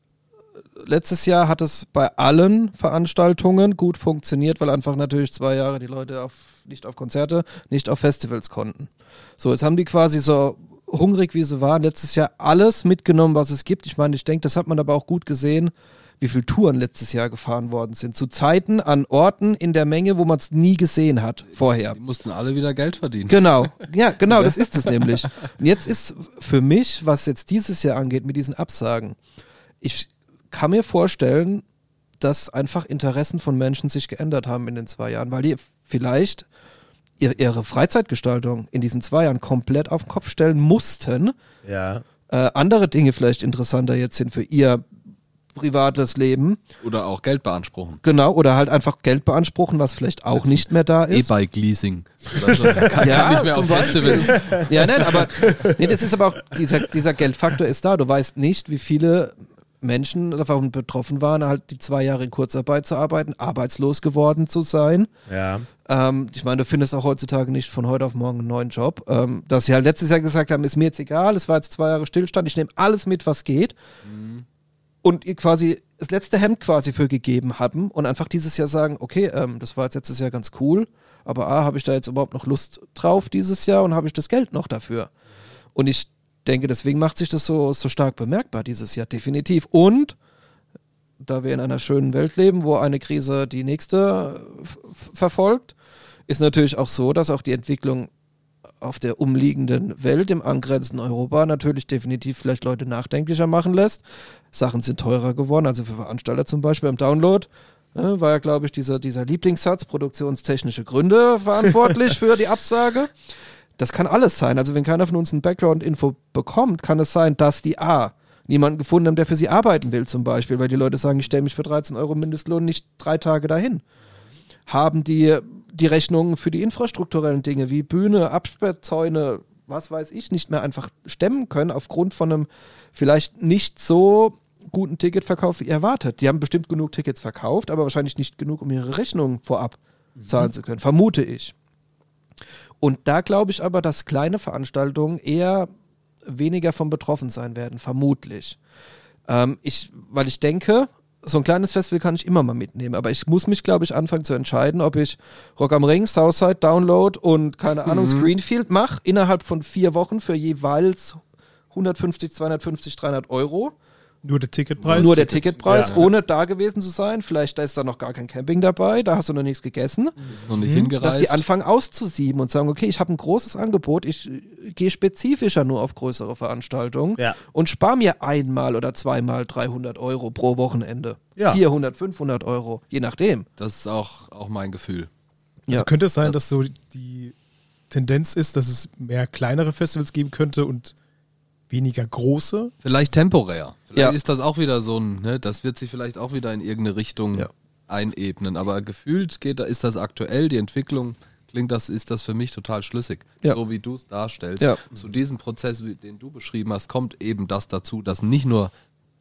letztes Jahr hat es bei allen Veranstaltungen gut funktioniert, weil einfach natürlich zwei Jahre die Leute auf, nicht auf Konzerte, nicht auf Festivals konnten. So, jetzt haben die quasi so hungrig wie sie waren, letztes Jahr alles mitgenommen, was es gibt. Ich meine, ich denke, das hat man aber auch gut gesehen, wie viele Touren letztes Jahr gefahren worden sind. Zu Zeiten, an Orten, in der Menge, wo man es nie gesehen hat vorher. Die mussten alle wieder Geld verdienen. Genau, ja, genau, das ist es nämlich. Und jetzt ist für mich, was jetzt dieses Jahr angeht mit diesen Absagen, ich kann mir vorstellen, dass einfach Interessen von Menschen sich geändert haben in den zwei Jahren, weil die vielleicht ihr, ihre Freizeitgestaltung in diesen zwei Jahren komplett auf den Kopf stellen mussten. Ja. Äh, andere Dinge vielleicht interessanter jetzt sind für ihr privates Leben. Oder auch Geld beanspruchen. Genau, oder halt einfach Geld beanspruchen, was vielleicht auch Letzten nicht mehr da ist. E-Bike-Leasing. Oder so. Kann, kann Ja, nicht mehr auf. Festivals. Ja, nein, aber nee, das ist aber auch, dieser, dieser Geldfaktor ist da. Du weißt nicht, wie viele Menschen davon betroffen waren, halt die zwei Jahre in Kurzarbeit zu arbeiten, arbeitslos geworden zu sein. Ja. Ähm, ich meine, du findest auch heutzutage nicht von heute auf morgen einen neuen Job. Ähm, dass sie halt letztes Jahr gesagt haben, ist mir jetzt egal, es war jetzt zwei Jahre Stillstand, ich nehme alles mit, was geht. Und ihr quasi das letzte Hemd quasi für gegeben haben und einfach dieses Jahr sagen, okay, ähm, das war jetzt letztes Jahr ganz cool, aber A, habe ich da jetzt überhaupt noch Lust drauf dieses Jahr und habe ich das Geld noch dafür? Und ich denke, deswegen macht sich das so, so stark bemerkbar dieses Jahr, definitiv. Und da wir in einer schönen Welt leben, wo eine Krise die nächste äh, verfolgt, ist natürlich auch so, dass auch die Entwicklung auf der umliegenden Welt, im angrenzenden Europa, natürlich definitiv vielleicht Leute nachdenklicher machen lässt. Sachen sind teurer geworden, also für Veranstalter zum Beispiel beim Download. äh, war ja, glaube ich, dieser, dieser Lieblingssatz, produktionstechnische Gründe verantwortlich für die Absage. Das kann alles sein. Also wenn keiner von uns ein Background-Info bekommt, kann es sein, dass die A niemanden gefunden haben, der für sie arbeiten will zum Beispiel, weil die Leute sagen, ich stelle mich für 13 Euro Mindestlohn nicht drei Tage dahin. Haben die die Rechnungen für die infrastrukturellen Dinge wie Bühne, Absperrzäune, was weiß ich, nicht mehr einfach stemmen können aufgrund von einem vielleicht nicht so guten Ticketverkauf wie erwartet. Die haben bestimmt genug Tickets verkauft, aber wahrscheinlich nicht genug, um ihre Rechnungen vorab zahlen zu können, vermute ich. Und da glaube ich aber, dass kleine Veranstaltungen eher weniger von betroffen sein werden, vermutlich. Ähm, ich, weil ich denke, so ein kleines Festival kann ich immer mal mitnehmen, aber ich muss mich, glaube ich, anfangen zu entscheiden, ob ich Rock am Ring, Southside, Download und keine Ahnung, Screenfield mache, innerhalb von vier Wochen für jeweils 150, 250, 300 Euro. Nur der Ticketpreis. Nur der Ticketpreis, Ja. ohne da gewesen zu sein. Vielleicht da ist da noch gar kein Camping dabei, da hast du noch nichts gegessen Ist noch nicht dass hingereist. die anfangen auszusieben und sagen, okay, ich habe ein großes Angebot, ich äh, gehe spezifischer nur auf größere Veranstaltungen Ja. und spare mir einmal oder zweimal 300 Euro pro Wochenende. Ja. 400, 500 Euro, je nachdem. das ist auch, auch mein Gefühl. Also Ja. könnte es sein, dass so die Tendenz ist, dass es mehr kleinere Festivals geben könnte und weniger große? Vielleicht temporär. Vielleicht Ja. ist das auch wieder so ein, ne, das wird sich vielleicht auch wieder in irgendeine Richtung Ja. einebnen. Aber gefühlt geht, da ist das aktuell, die Entwicklung, klingt das, ist das für mich total schlüssig. Ja. So wie du es darstellst. Ja. Zu diesem Prozess, den du beschrieben hast, kommt eben das dazu, dass nicht nur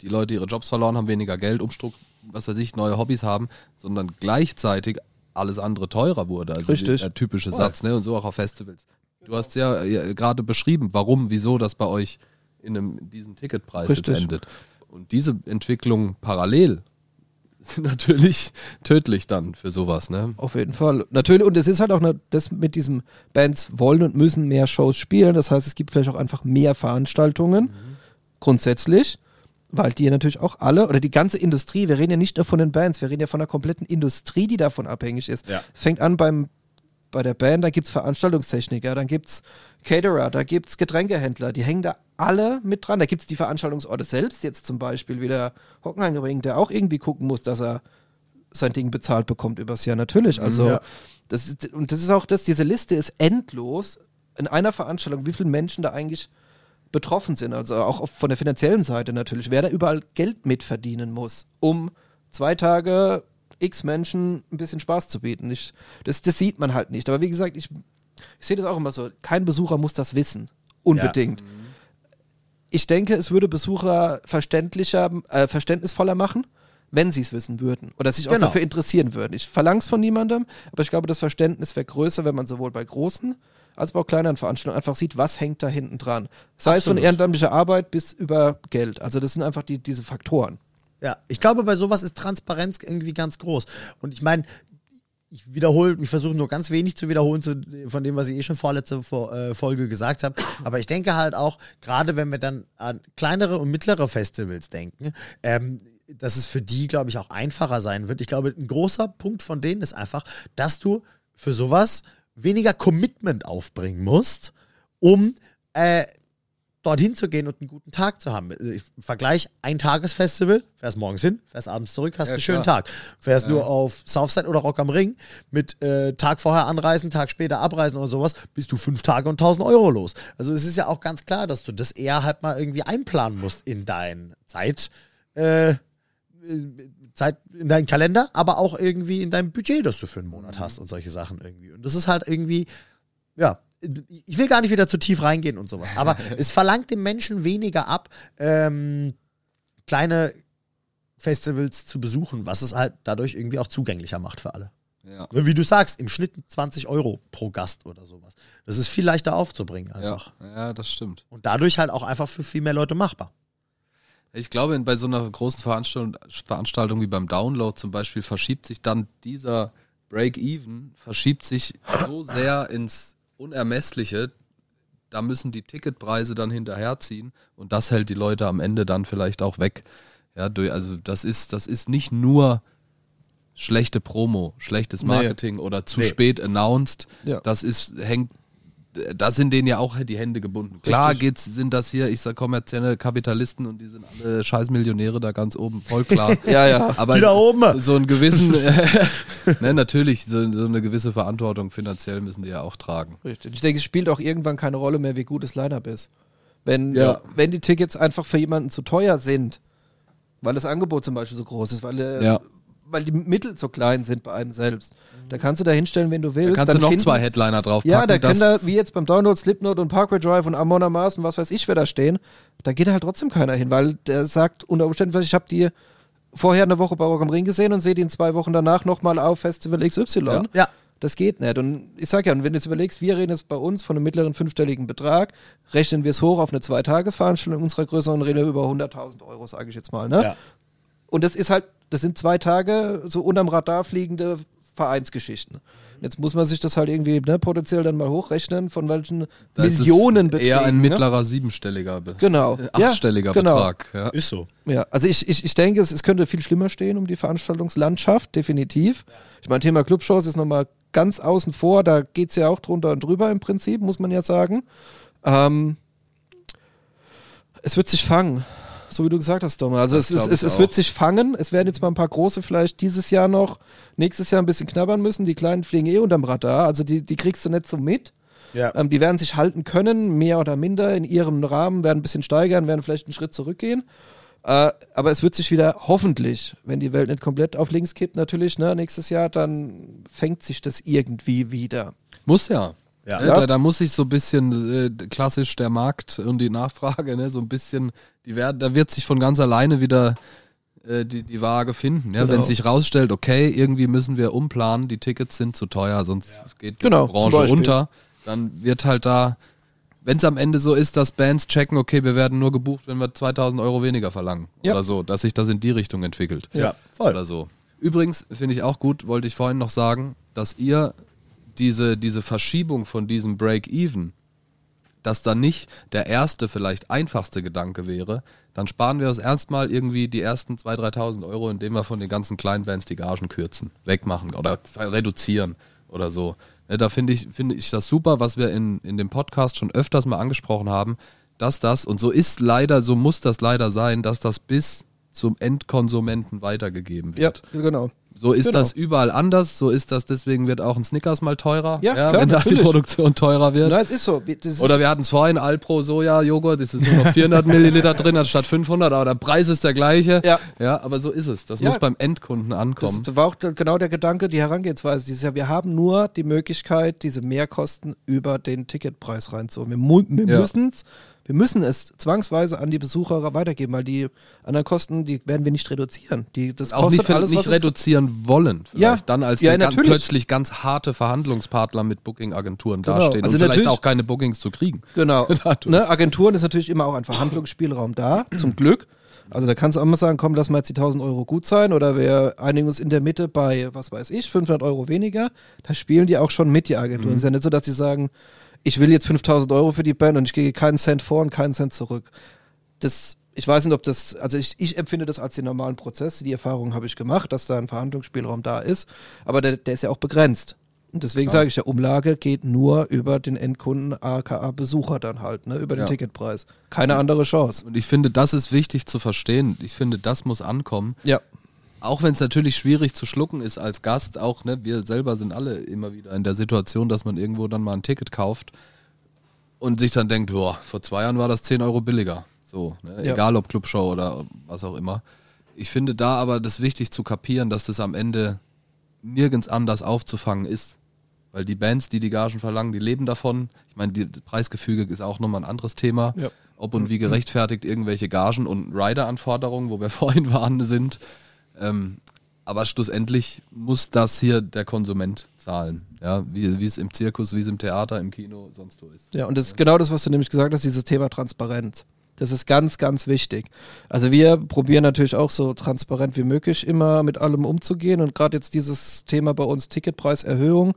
die Leute ihre Jobs verloren haben, weniger Geld, Umstruck, was weiß ich, neue Hobbys haben, sondern gleichzeitig alles andere teurer wurde. Also Richtig. der typische Satz, ne? Und so auch auf Festivals. Du hast ja, ja gerade beschrieben, warum, wieso das bei euch in, einem, in diesem Ticketpreis Richtig. jetzt endet. Und diese Entwicklung parallel sind natürlich tödlich dann für sowas, ne? Auf jeden Fall. Natürlich, und es ist halt auch ne, das mit diesem Bands wollen und müssen mehr Shows spielen. Das heißt, es gibt vielleicht auch einfach mehr Veranstaltungen. Grundsätzlich. Weil die natürlich auch alle, oder die ganze Industrie, wir reden ja nicht nur von den Bands, wir reden ja von einer kompletten Industrie, die davon abhängig ist. Ja. Fängt an beim, bei der Band, da gibt es Veranstaltungstechniker, dann gibt es Caterer, da gibt es Getränkehändler, die hängen da alle mit dran. Da gibt es die Veranstaltungsorte selbst, jetzt zum Beispiel wie der Hockenheimring, der auch irgendwie gucken muss, dass er sein Ding bezahlt bekommt übers Jahr. Natürlich. Also, Ja. das ist, und das ist auch das, diese Liste ist endlos in einer Veranstaltung, wie viele Menschen da eigentlich betroffen sind. Also auch von der finanziellen Seite natürlich, wer da überall Geld mitverdienen muss, um zwei Tage x Menschen ein bisschen Spaß zu bieten. Ich, das, das sieht man halt nicht. Aber wie gesagt, ich, ich sehe das auch immer so. Kein Besucher muss das wissen. Unbedingt. Ich denke, es würde Besucher verständlicher, äh, verständnisvoller machen, wenn sie es wissen würden oder sich auch Genau. dafür interessieren würden. Ich verlange es von niemandem, aber ich glaube, das Verständnis wäre größer, wenn man sowohl bei großen als auch kleineren Veranstaltungen einfach sieht, was hängt da hinten dran. Sei es von Absolut. ehrenamtlicher Arbeit bis über Geld. Also das sind einfach die, diese Faktoren. Ja, ich glaube, bei sowas ist Transparenz irgendwie ganz groß. Und ich meine, ich wiederhole, ich versuche nur ganz wenig zu wiederholen zu, von dem, was ich eh schon vorletzte Vor- äh, Folge gesagt habe. Aber ich denke halt auch, gerade wenn wir dann an kleinere und mittlere Festivals denken, ähm, dass es für die, glaube ich, auch einfacher sein wird. Ich glaube, ein großer Punkt von denen ist einfach, dass du für sowas weniger Commitment aufbringen musst, um äh, dorthin zu gehen und einen guten Tag zu haben. Ich Vergleich ein Tagesfestival, fährst morgens hin, fährst abends zurück, hast Ja, einen schönen klar. Tag. Fährst du auf Southside oder Rock am Ring mit äh, Tag vorher anreisen, Tag später abreisen oder sowas, bist du fünf Tage und 1000 Euro los. Also es ist ja auch ganz klar, dass du das eher halt mal irgendwie einplanen musst in dein Zeit, äh, Zeit in deinen Kalender, aber auch irgendwie in deinem Budget, das du für einen Monat hast und solche Sachen irgendwie. Und das ist halt irgendwie, ja, ich will gar nicht wieder zu tief reingehen und sowas, aber es verlangt dem Menschen weniger ab, ähm, kleine Festivals zu besuchen, was es halt dadurch irgendwie auch zugänglicher macht für alle. Ja. Wie du sagst, im Schnitt 20 Euro pro Gast oder sowas. Das ist viel leichter aufzubringen Ja, einfach. ja, das stimmt. Und dadurch halt auch einfach für viel mehr Leute machbar. Ich glaube, bei so einer großen Veranstaltung, Veranstaltung wie beim Download zum Beispiel verschiebt sich dann dieser Break-Even, verschiebt sich so sehr ins Unermessliche, da müssen die Ticketpreise dann hinterherziehen und das hält die Leute am Ende dann vielleicht auch weg. Ja, also das ist, das ist nicht nur schlechte Promo, schlechtes Marketing oder zu Nee. spät announced. Ja. Das ist, hängt, da sind denen ja auch die Hände gebunden. Klar geht's, sind das hier, ich sag kommerzielle Kapitalisten und die sind alle Scheißmillionäre da ganz oben, voll klar. Ja, ja. Aber Die da oben. so einen gewissen, ne, natürlich, so, so eine gewisse Verantwortung finanziell müssen die ja auch tragen. Richtig. Ich denke, es spielt auch irgendwann keine Rolle mehr, wie gut das Line-Up ist. Wenn, Ja. wenn die Tickets einfach für jemanden zu teuer sind, weil das Angebot zum Beispiel so groß ist, weil, äh, Ja. weil die Mittel so klein sind bei einem selbst, da kannst du da hinstellen, wenn du willst. Da kannst dann du noch finden- zwei Headliner draufpacken. Ja, da können da, wie jetzt beim Download, Slipknot und Parkway Drive und Amon Amas und was weiß ich, wer da stehen, da geht halt trotzdem keiner hin, weil der sagt unter Umständen, ich habe die vorher eine Woche bei Rock am Ring gesehen und sehe die in zwei Wochen danach nochmal auf Festival XY. Ja. Ja. Das geht nicht. Und ich sag ja, und wenn du jetzt überlegst, wir reden jetzt bei uns von einem mittleren fünfstelligen Betrag, rechnen wir es hoch auf eine Zweitagesveranstaltung unserer Größe und reden wir über 100.000 Euro, sage ich jetzt mal. Ne? Ja. Und das ist halt, das sind zwei Tage so unterm Radar fliegende Vereinsgeschichten. Jetzt muss man sich das halt irgendwie ne, potenziell dann mal hochrechnen, von welchen da ist es Millionenbeträgen. Eher ein ne? mittlerer siebenstelliger, Be Genau. äh, Ja, achtstelliger genau. Betrag. Ja. Ist so. Ja, also ich, ich, ich denke, es, es könnte viel schlimmer stehen um die Veranstaltungslandschaft, definitiv. Ich meine, Thema Clubshows ist nochmal ganz außen vor, da geht es ja auch drunter und drüber im Prinzip, muss man ja sagen. Ähm, es wird sich fangen, so wie du gesagt hast, Dom. Also Das es, ist, es, es wird sich fangen. Es werden jetzt mal ein paar große vielleicht dieses Jahr noch, nächstes Jahr ein bisschen knabbern müssen. Die kleinen fliegen eh unterm Radar, also die, die kriegst du nicht so mit. Ja. Ähm, die werden sich halten können, mehr oder minder in ihrem Rahmen, werden ein bisschen steigern, werden vielleicht einen Schritt zurückgehen. Äh, aber es wird sich wieder hoffentlich, wenn die Welt nicht komplett auf links kippt, natürlich, ne, nächstes Jahr, dann fängt sich das irgendwie wieder. Muss ja. Ja. Ne, Da, da muss sich so ein bisschen äh, klassisch der Markt und die Nachfrage, ne, so ein bisschen, die werden, da wird sich von ganz alleine wieder äh, die, die Waage finden. Ja? Genau. Wenn sich rausstellt, okay, irgendwie müssen wir umplanen, die Tickets sind zu teuer, sonst geht Genau, die Branche zum Beispiel. unter, dann wird halt da wenn es am Ende so ist, dass Bands checken, okay, wir werden nur gebucht, wenn wir 2000 Euro weniger verlangen Ja. oder so, dass sich das in die Richtung entwickelt. Ja, voll. Oder so. Übrigens finde ich auch gut, wollte ich vorhin noch sagen, dass ihr diese, diese Verschiebung von diesem Break-Even, dass dann nicht der erste, vielleicht einfachste Gedanke wäre, dann sparen wir uns erstmal irgendwie die ersten 2.000, 3.000 Euro, indem wir von den ganzen kleinen Bands die Gagen kürzen, wegmachen oder reduzieren oder so. Ne, Da finde ich, finde ich das super, was wir in, in dem Podcast schon öfters mal angesprochen haben, dass das, und so ist leider, so muss das leider sein, dass das bis zum Endkonsumenten weitergegeben Ja, wird. genau. So ist Genau. das überall anders, so ist das, deswegen wird auch ein Snickers mal teurer, Ja, klar, wenn da die. Produktion teurer wird. Nein, es ist so. Ist, Oder wir hatten es vorhin, Alpro Soja Joghurt, das ist nur noch 400 Milliliter drin anstatt 500, aber der Preis ist der gleiche. Ja. ja aber so ist es. Das Ja. muss beim Endkunden ankommen. Das war auch genau der Gedanke, die Herangehensweise dieses Jahr. Wir haben nur die Möglichkeit, diese Mehrkosten über den Ticketpreis reinzuholen. Wir, wir Ja. müssen's, wir müssen es zwangsweise an die Besucher weitergeben, weil die anderen Kosten, die werden wir nicht reduzieren. Die, das auch kostet nicht, alles, nicht reduzieren wollen. Vielleicht Ja. dann als Ja, ganz, plötzlich ganz harte Verhandlungspartner mit Booking-Agenturen Genau. dastehen Also und vielleicht natürlich- auch keine Bookings zu kriegen. Genau. Ne, Agenturen ist natürlich immer auch ein Verhandlungsspielraum da, zum Glück. Also da kannst du auch mal sagen, komm, lass mal jetzt die 1000 Euro gut sein oder wir einigen uns in der Mitte bei, was weiß ich, 500 Euro weniger. Da spielen die auch schon mit, die Agenturen. Mhm. Es ist ja nicht so, dass sie sagen, ich will jetzt 5000 Euro für die Band und ich gehe keinen Cent vor und keinen Cent zurück. Das, ich weiß nicht, ob das, also ich, ich empfinde das als den normalen Prozess. Die Erfahrung habe ich gemacht, dass da ein Verhandlungsspielraum da ist. Aber der, der ist ja auch begrenzt. Und deswegen sage ich ja, Umlage geht nur über den Endkunden, aka Besucher dann halt, ne, über den Ja. Ticketpreis. Keine andere Chance. Und ich finde, das ist wichtig zu verstehen. Ich finde, das muss ankommen. Ja. Auch wenn es natürlich schwierig zu schlucken ist als Gast, auch ne, wir selber sind alle immer wieder in der Situation, dass man irgendwo dann mal ein Ticket kauft und sich dann denkt, boah, vor zwei Jahren war das 10 Euro billiger. So, ne? Ja. egal ob Clubshow oder was auch immer. Ich finde da aber das wichtig zu kapieren, dass das am Ende nirgends anders aufzufangen ist. Weil die Bands, die die Gagen verlangen, die leben davon. Ich meine, die Preisgefüge ist auch nochmal ein anderes Thema. Ja. Ob und wie gerechtfertigt irgendwelche Gagen und Rider-Anforderungen, wo wir vorhin waren, sind. Ähm, aber schlussendlich muss das hier der Konsument zahlen. Ja, wie, wie es im Zirkus, wie es im Theater, im Kino, sonst wo ist. Ja, und das ist genau das, was du nämlich gesagt hast, dieses Thema Transparenz. Das ist ganz, ganz wichtig. Also wir probieren natürlich auch so transparent wie möglich immer mit allem umzugehen und gerade jetzt dieses Thema bei uns Ticketpreiserhöhung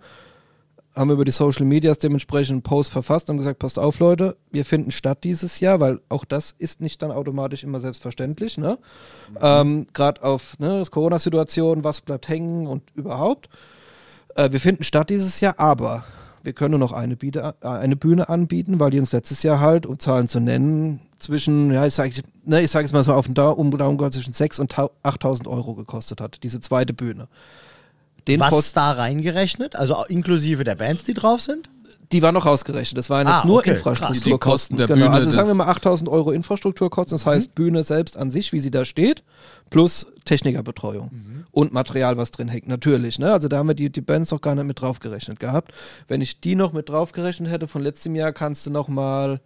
haben über die Social Medias dementsprechend einen Post verfasst und gesagt, passt auf Leute, wir finden statt dieses Jahr, weil auch das ist nicht dann automatisch immer selbstverständlich, ne? Ähm, gerade auf ne, Corona-Situation, was bleibt hängen und überhaupt. Äh, wir finden statt dieses Jahr, aber wir können nur noch eine, Biete, äh, eine Bühne anbieten, weil die uns letztes Jahr halt, um Zahlen zu nennen, zwischen, ja, ich sage ne, sag jetzt mal so auf den Daumen, um zwischen 6.000 und 8.000 Euro gekostet hat, diese zweite Bühne. Den Was Post, da reingerechnet? Also inklusive der Bands, die drauf sind? die war noch ausgerechnet. Das waren jetzt Ah, nur okay, Infrastrukturkosten. krass. Die Kosten der genau. Bühne, Also sagen wir mal 8000 Euro Infrastrukturkosten, das heißt Bühne selbst an sich, wie sie da steht, plus Technikerbetreuung und Material, was drin hängt, natürlich. Ne? Also da haben wir die, die Bands noch gar nicht mit draufgerechnet gehabt. Wenn ich die noch mit draufgerechnet hätte von letztem Jahr, kannst du noch mal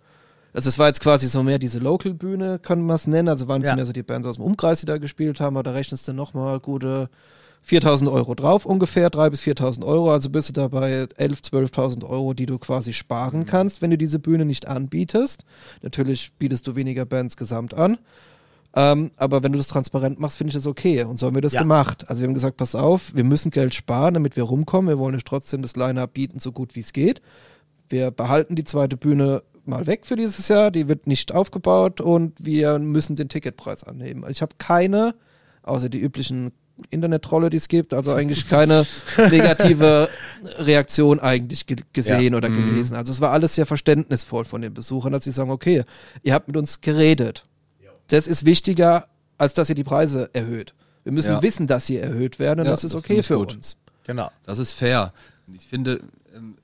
also es war jetzt quasi so mehr diese Local-Bühne, kann man es nennen. Also waren es Ja. mehr so die Bands aus dem Umkreis, die da gespielt haben, aber da rechnest du nochmal gute 4.000 Euro drauf ungefähr, 3.000 bis 4.000 Euro. Also bist du da bei 11.000, 12.000 Euro, die du quasi sparen kannst, wenn du diese Bühne nicht anbietest. Natürlich bietest du weniger Bands gesamt an. Ähm, aber wenn du das transparent machst, finde ich das okay. Und so haben wir das Ja. gemacht. Also wir haben gesagt, pass auf, wir müssen Geld sparen, damit wir rumkommen. Wir wollen euch trotzdem das Line-Up bieten, so gut wie es geht. Wir behalten die zweite Bühne mal weg für dieses Jahr. Die wird nicht aufgebaut und wir müssen den Ticketpreis anheben. Also ich habe keine, außer die üblichen Internet-Trolle, die es gibt, also eigentlich keine negative Reaktion eigentlich ge gesehen oder gelesen. Also es war alles sehr verständnisvoll von den Besuchern, dass sie sagen, okay, ihr habt mit uns geredet. Das ist wichtiger, als dass ihr die Preise erhöht. Wir müssen Ja. wissen, dass sie erhöht werden und Ja, das ist das okay ich für gut. uns. Genau. Das ist fair. Und ich finde, ähm,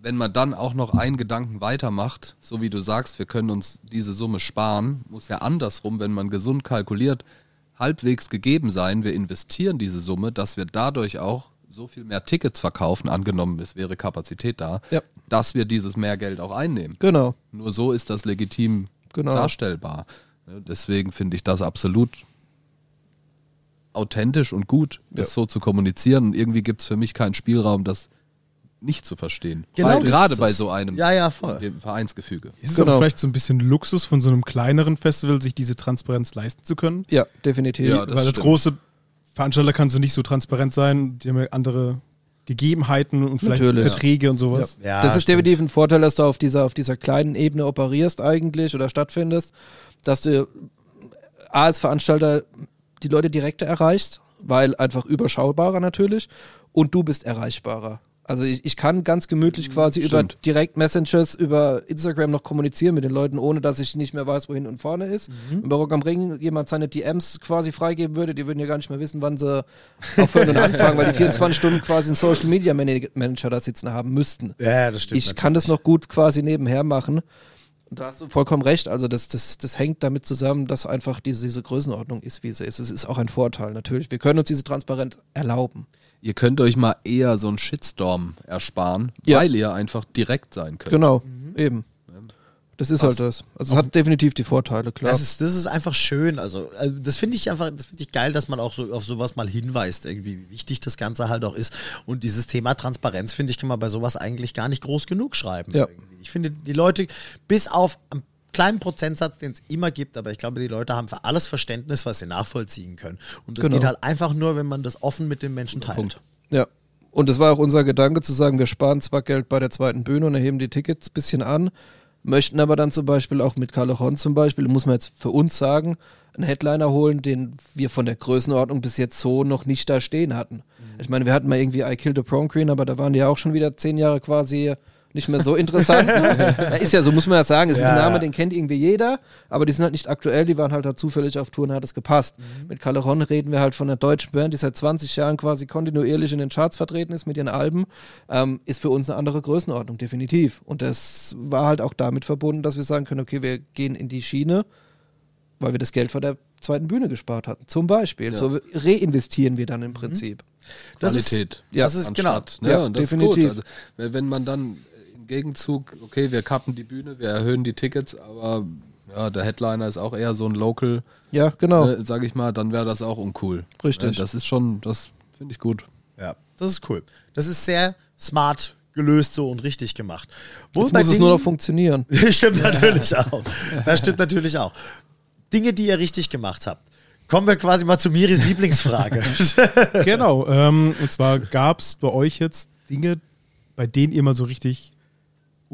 wenn man dann auch noch einen Gedanken weitermacht, so wie du sagst, wir können uns diese Summe sparen, muss ja andersrum, wenn man gesund kalkuliert, halbwegs gegeben sein. Wir investieren diese Summe, dass wir dadurch auch so viel mehr Tickets verkaufen, angenommen es wäre Kapazität da, Ja. dass wir dieses mehr Geld auch einnehmen. Genau. Nur so ist das legitim Genau. darstellbar. Ja, Deswegen finde ich das absolut authentisch und gut, das so zu kommunizieren. Und irgendwie gibt es für mich keinen Spielraum, das nicht zu verstehen. Genau, gerade bei so einem Ja, ja, voll. Vereinsgefüge. Ist es Genau. aber vielleicht so ein bisschen Luxus von so einem kleineren Festival, sich diese Transparenz leisten zu können? Ja, definitiv. Ja, das Weil als stimmt. große Veranstalter kannst du nicht so transparent sein. Die haben ja andere Gegebenheiten und vielleicht Natürlich. Verträge und sowas. Ja, das ist stimmt. definitiv ein Vorteil, dass du auf dieser, auf dieser kleinen Ebene operierst eigentlich oder stattfindest, dass du A, als Veranstalter die Leute direkter erreichst, weil einfach überschaubarer natürlich und du bist erreichbarer. Also ich, ich kann ganz gemütlich quasi über Stimmt. direkt Messages über Instagram noch kommunizieren mit den Leuten, ohne dass ich nicht mehr weiß, wohin und vorne ist. Wenn bei Rock am Ring jemand seine DMs quasi freigeben würde, die würden ja gar nicht mehr wissen, wann sie aufhören und anfangen, weil die 24 Stunden quasi einen Social Media Mana- Manager da sitzen haben müssten. Ja, das stimmt. Ich kann das noch gut quasi nebenher machen. Und da hast du vollkommen recht. Also das, das, das hängt damit zusammen, dass einfach diese, diese Größenordnung ist, wie sie ist. Es ist auch ein Vorteil natürlich. Wir können uns diese Transparenz erlauben. Ihr könnt euch mal eher so einen Shitstorm ersparen, Ja. weil ihr einfach direkt sein könnt. Genau, eben. Das ist halt das. Also es hat definitiv die Vorteile, klar. Das ist, das ist einfach schön. Also, also das finde ich einfach, das finde ich geil, dass man auch so auf sowas mal hinweist, irgendwie, wie wichtig das Ganze halt auch ist. Und dieses Thema Transparenz, finde ich, kann man bei sowas eigentlich gar nicht groß genug schreiben. Ja. irgendwie. Ich finde, die Leute, bis auf einen kleinen Prozentsatz, den es immer gibt, aber ich glaube, die Leute haben für alles Verständnis, was sie nachvollziehen können. Und das Genau. geht halt einfach nur, wenn man das offen mit den Menschen teilt. Punkt. Ja. Und es war auch unser Gedanke zu sagen, wir sparen zwar Geld bei der zweiten Bühne und erheben die Tickets ein bisschen an, möchten aber dann zum Beispiel auch mit Callejon zum Beispiel, muss man jetzt für uns sagen, einen Headliner holen, den wir von der Größenordnung bis jetzt so noch nicht da stehen hatten. Ich meine, wir hatten mal irgendwie I Killed a Prom Queen, aber da waren die ja auch schon wieder zehn Jahre quasi nicht mehr so interessant. ne? ja, ist ja so, muss man ja sagen. Es ist ein Ja, Name, ja. den kennt irgendwie jeder, aber die sind halt nicht aktuell, die waren halt da zufällig auf Tour und hat es gepasst. Mit Callejon reden wir halt von einer deutschen Band, die seit 20 Jahren quasi kontinuierlich in den Charts vertreten ist mit ihren Alben. Ähm, ist für uns eine andere Größenordnung, definitiv. Und das war halt auch damit verbunden, dass wir sagen können, okay, wir gehen in die Schiene, weil wir das Geld von der zweiten Bühne gespart hatten. Zum Beispiel. Ja. So reinvestieren wir dann im Prinzip. Das Qualität. Ist, Ja, das ist genau. anstatt, Ne? Ja, und das definitiv. ist gut. Also, wenn man dann im Gegenzug, okay, wir cutten die Bühne, wir erhöhen die Tickets, aber ja, der Headliner ist auch eher so ein Local, Ja, genau. äh, sag ich mal, dann wäre das auch uncool. Richtig. Ja, das ist schon, das finde ich gut. Ja, das ist cool. Das ist sehr smart gelöst so und richtig gemacht. Wo Jetzt muss es nur Dingen- noch funktionieren. stimmt natürlich auch. Das stimmt natürlich auch. Dinge, die ihr richtig gemacht habt. Kommen wir quasi mal zu Miris Lieblingsfrage. Genau. Ähm, und zwar gab es bei euch jetzt Dinge, bei denen ihr mal so richtig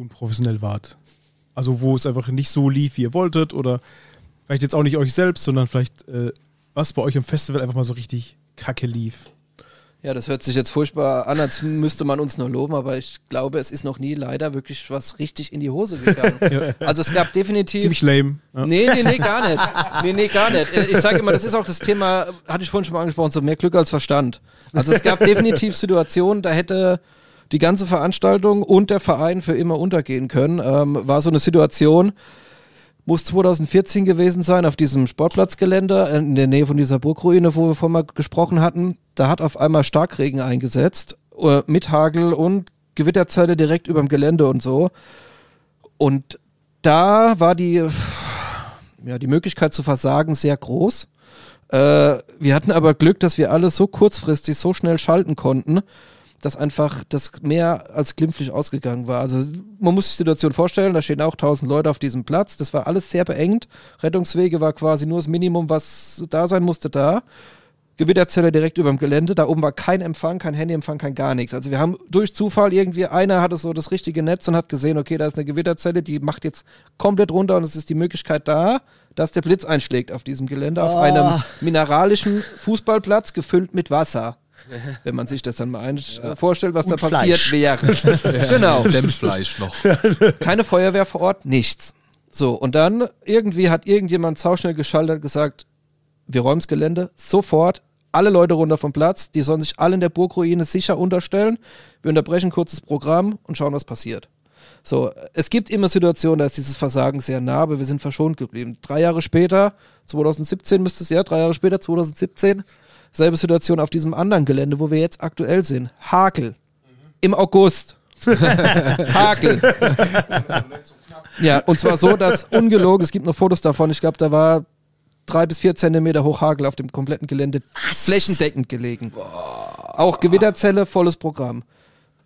unprofessionell wart. Also wo es einfach nicht so lief, wie ihr wolltet oder vielleicht jetzt auch nicht euch selbst, sondern vielleicht äh, was bei euch im Festival einfach mal so richtig kacke lief. Ja, das hört sich jetzt furchtbar an, als müsste man uns nur loben, aber ich glaube, es ist noch nie leider wirklich was richtig in die Hose gegangen. Also es gab definitiv. Ziemlich lame. Ja. Nee, nee, nee, gar nicht. Nee, nee, gar nicht. Ich sage immer, das ist auch das Thema, hatte ich vorhin schon mal angesprochen, so mehr Glück als Verstand. Also es gab definitiv Situationen, da hätte die ganze Veranstaltung und der Verein für immer untergehen können. Ähm, war so eine Situation, muss 2014 gewesen sein, auf diesem Sportplatzgelände in der Nähe von dieser Burgruine, wo wir vorhin mal gesprochen hatten. Da hat auf einmal Starkregen eingesetzt, äh, mit Hagel und Gewitterzelle direkt über dem Gelände und so. Und da war die, ja, die Möglichkeit zu versagen sehr groß. Äh, wir hatten aber Glück, dass wir alles so kurzfristig, so schnell schalten konnten, dass einfach das mehr als glimpflich ausgegangen war. Also man muss sich die Situation vorstellen, da stehen auch tausend Leute auf diesem Platz. Das war alles sehr beengt. Rettungswege war quasi nur das Minimum, was da sein musste, da. Gewitterzelle direkt über dem Gelände. Da oben war kein Empfang, kein Handyempfang, kein gar nichts. Also wir haben durch Zufall irgendwie, einer hatte so das richtige Netz und hat gesehen, okay, da ist eine Gewitterzelle, die macht jetzt komplett runter und es ist die Möglichkeit da, dass der Blitz einschlägt auf diesem Gelände, auf Ah. einem mineralischen Fußballplatz gefüllt mit Wasser. Wenn man sich das dann mal ein äh, vorstellt, was Und da passiert Fleisch. wäre. genau. Dämpffleisch noch. Keine Feuerwehr vor Ort, nichts. So, und dann irgendwie hat irgendjemand sauschnell geschaltet und gesagt, wir räumen das Gelände sofort, alle Leute runter vom Platz, die sollen sich alle in der Burgruine sicher unterstellen. Wir unterbrechen kurz das Programm und schauen, was passiert. So, es gibt immer Situationen, da ist dieses Versagen sehr nah, aber wir sind verschont geblieben. Drei Jahre später, 2017 müsste es ja, drei Jahre später, 2017, selbe Situation auf diesem anderen Gelände, wo wir jetzt aktuell sind. Hakel. Im August. Hakel. Ja, und zwar so, dass ungelogen, es gibt noch Fotos davon, ich glaube, da war drei bis vier Zentimeter hoch Hagel auf dem kompletten Gelände flächendeckend gelegen. Auch Gewitterzelle, volles Programm.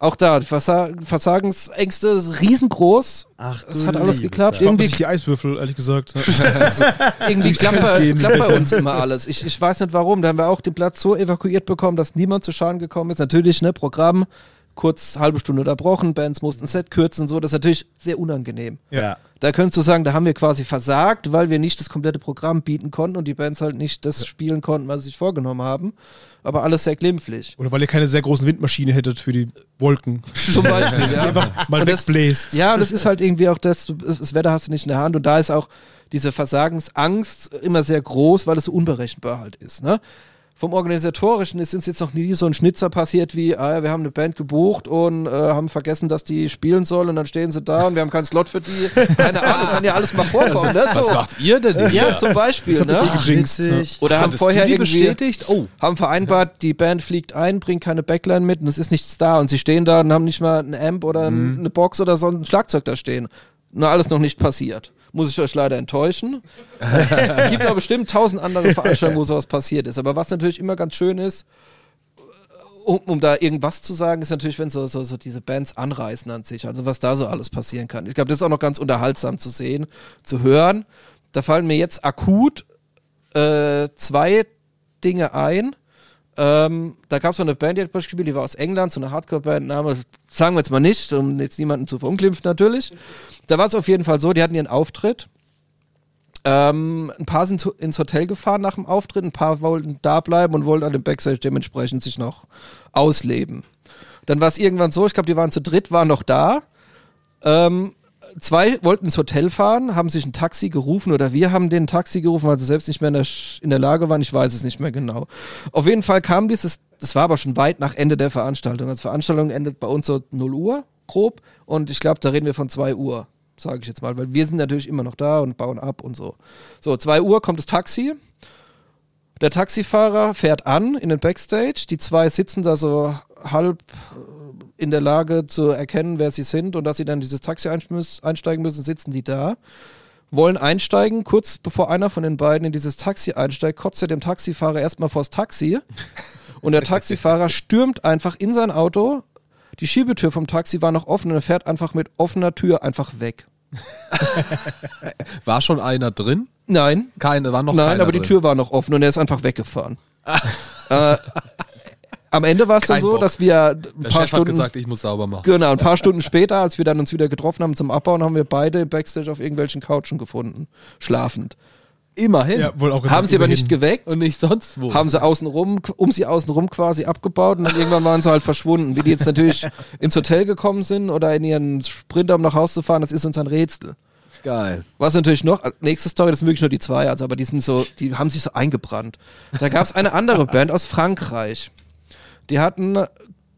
Auch da, die Versa Versagensängste ist riesengroß. Ach, es hat alles geklappt. Zeit. Irgendwie Irgendwie, die Eiswürfel, ehrlich gesagt. irgendwie Durchs klappt bei, klappt bei uns immer alles. Ich, ich weiß nicht warum. Da haben wir auch den Platz so evakuiert bekommen, dass niemand zu Schaden gekommen ist. Natürlich, ne, Programm, kurz halbe Stunde unterbrochen, Bands mussten Set kürzen und so. Das ist natürlich sehr unangenehm. Ja. Da könntest du sagen, da haben wir quasi versagt, weil wir nicht das komplette Programm bieten konnten und die Bands halt nicht das spielen konnten, was sie sich vorgenommen haben. Aber alles sehr glimpflich. Oder weil ihr keine sehr großen Windmaschine hättet für die Wolken. Zum Beispiel, ja. Einfach mal Und das- wegbläst. Ja, und das ist halt irgendwie auch das, das Wetter hast du nicht in der Hand und da ist auch diese Versagensangst immer sehr groß, weil es so unberechenbar halt ist. Ne? Vom Organisatorischen ist uns jetzt noch nie so ein Schnitzer passiert wie, ah, ja, wir haben eine Band gebucht und äh, haben vergessen, dass die spielen soll und dann stehen sie da und wir haben keinen Slot für die. Keine Ahnung, kann ja alles mal vorkommen. Ne? Was So. macht ihr denn hier? Ja, zum Beispiel. Ne? Ach, witzig. Oder haben Hattest vorher irgendwie bestätigt? Oh. haben vereinbart, die Band fliegt ein, bringt keine Backline mit und es ist nichts da und sie stehen da und haben nicht mal einen Amp oder Mhm. eine Box oder so ein Schlagzeug da stehen. Na, alles noch nicht passiert. Muss ich euch leider enttäuschen. Gibt aber bestimmt tausend andere Veranstaltungen, wo sowas passiert ist. Aber was natürlich immer ganz schön ist, um, um da irgendwas zu sagen, ist natürlich, wenn so, so, so diese Bands anreißen an sich. Also was da so alles passieren kann. Ich glaube, das ist auch noch ganz unterhaltsam zu sehen, zu hören. Da fallen mir jetzt akut äh, zwei Dinge ein. Ähm, da gab es eine Band, die hat gespielt, die war aus England, so eine Hardcore-Band, Name sagen wir jetzt mal nicht, um jetzt niemanden zu verunglimpfen natürlich. Da war es auf jeden Fall so, die hatten ihren Auftritt. Ähm, ein paar sind ins Hotel gefahren nach dem Auftritt, ein paar wollten da bleiben und wollten an dem Backstage dementsprechend sich noch ausleben. Dann war es irgendwann so, ich glaube, die waren zu dritt, waren noch da. Ähm, zwei wollten ins Hotel fahren, haben sich ein Taxi gerufen oder wir haben den Taxi gerufen, weil sie selbst nicht mehr in der, in der Lage waren. Ich weiß es nicht mehr genau. Auf jeden Fall kam dieses, das war aber schon weit nach Ende der Veranstaltung. Also Veranstaltung endet bei uns so 0 Uhr, grob. Und ich glaube, da reden wir von 2 Uhr, sage ich jetzt mal, weil wir sind natürlich immer noch da und bauen ab und so. So, 2 Uhr kommt das Taxi. Der Taxifahrer fährt an in den Backstage. Die zwei sitzen da so halb in der Lage zu erkennen, wer sie sind und dass sie dann in dieses Taxi einsteigen müssen, sitzen die da, wollen einsteigen. Kurz bevor einer von den beiden in dieses Taxi einsteigt, kotzt er dem Taxifahrer erstmal vors Taxi und der Taxifahrer stürmt einfach in sein Auto. Die Schiebetür vom Taxi war noch offen und er fährt einfach mit offener Tür einfach weg. War schon einer drin? Nein, Keine, war noch Nein, aber die drin. Tür war noch offen und er ist einfach weggefahren. äh, am Ende war es dann so, Bock. dass wir ein Der paar Chef hat Stunden gesagt, ich muss sauber machen. Genau, ein paar Stunden später, als wir dann uns wieder getroffen haben zum Abbauen, haben wir beide Backstage auf irgendwelchen Couchen gefunden, schlafend. Immerhin. Ja, wohl auch gesagt, haben sie aber immerhin. nicht geweckt, Und nicht sonst wo. haben sie außenrum, um sie außenrum quasi abgebaut und dann irgendwann waren sie halt verschwunden. Wie die jetzt natürlich ins Hotel gekommen sind oder in ihren Sprinter, um nach Hause zu fahren, das ist uns ein Rätsel. Geil. Was natürlich noch, nächste Story, das sind wirklich nur die zwei, also aber die sind so, die haben sich so eingebrannt. Da gab es eine andere Band aus Frankreich. Die hatten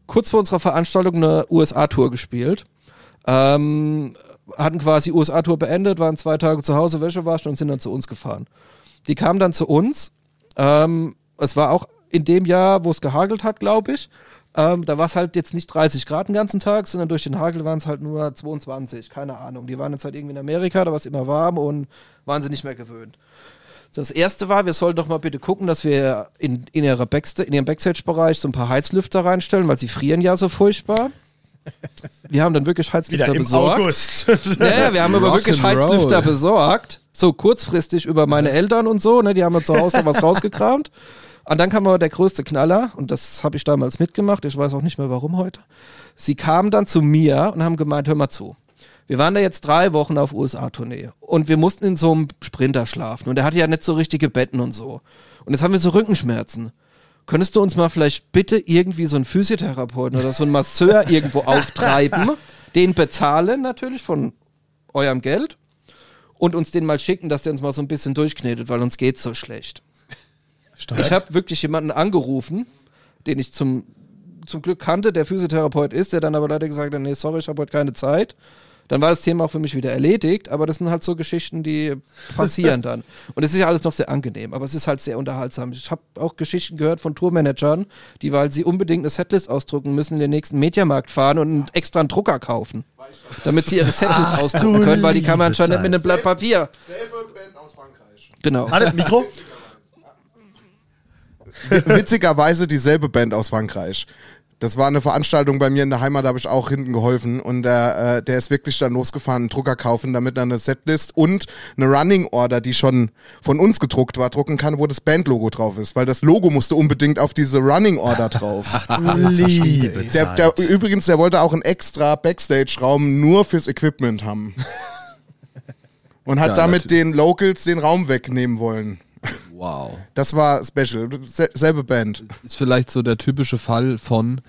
kurz vor unserer Veranstaltung eine USA-Tour gespielt. Ähm, hatten quasi USA-Tour beendet, waren zwei Tage zu Hause, Wäsche waschen und sind dann zu uns gefahren. Die kamen dann zu uns. Ähm, es war auch in dem Jahr, wo es gehagelt hat, glaube ich. Ähm, da war es halt jetzt nicht 30 Grad den ganzen Tag, sondern durch den Hagel waren es halt nur 22, keine Ahnung. Die waren jetzt halt irgendwie in Amerika, da war es immer warm und waren sie nicht mehr gewöhnt. Das erste war, wir sollen doch mal bitte gucken, dass wir in, in, ihrer Backsta in ihrem Backstage-Bereich so ein paar Heizlüfter reinstellen, weil sie frieren ja so furchtbar. Wir haben dann wirklich Heizlüfter Wieder im besorgt. August. Ja, ja, wir haben aber wirklich. Heizlüfter besorgt. So kurzfristig über meine Eltern und so, ne? Die haben mir zu Hause noch was rausgekramt. Und dann kam aber der größte Knaller, und das habe ich damals mitgemacht, ich weiß auch nicht mehr warum heute. Sie kamen dann zu mir und haben gemeint, hör mal zu. Wir waren da jetzt drei Wochen auf USA-Tournee und wir mussten in so einem Sprinter schlafen und er hatte ja nicht so richtige Betten und so. Und jetzt haben wir so Rückenschmerzen. Könntest du uns mal vielleicht bitte irgendwie so einen Physiotherapeuten oder so einen Masseur irgendwo auftreiben, den bezahlen natürlich von eurem Geld und uns den mal schicken, dass der uns mal so ein bisschen durchknetet, weil uns geht's so schlecht. Stark. Ich habe wirklich jemanden angerufen, den ich zum, zum Glück kannte, der Physiotherapeut ist, der dann aber leider gesagt hat, nee, sorry, ich habe heute keine Zeit. Dann war das Thema auch für mich wieder erledigt, aber das sind halt so Geschichten, die passieren dann. Und es ist ja alles noch sehr angenehm, aber es ist halt sehr unterhaltsam. Ich habe auch Geschichten gehört von Tourmanagern, die, weil sie unbedingt eine Setlist ausdrucken müssen, in den nächsten Mediamarkt fahren und einen extra einen Drucker kaufen, damit sie ihre Setlist ausdrucken können, weil die kann man anscheinend nicht mit einem. Blatt Papier. Selbe Band aus Frankreich. Genau. Warte, Mikro? Witzigerweise dieselbe Band aus Frankreich. Das war eine Veranstaltung bei mir in der Heimat, da habe ich auch hinten geholfen. Und der, äh, der ist wirklich dann losgefahren, einen Drucker kaufen, damit er eine Setlist und eine Running Order, die schon von uns gedruckt war, drucken kann, wo das Bandlogo drauf ist. Weil das Logo musste unbedingt auf diese Running Order drauf. Liebe Der, der, übrigens, der wollte auch einen extra Backstage-Raum nur fürs Equipment haben. Und hat Ja, damit natürlich. den Locals den Raum wegnehmen wollen. Wow. Das war special. Se selbe Band. Ist vielleicht so der typische Fall von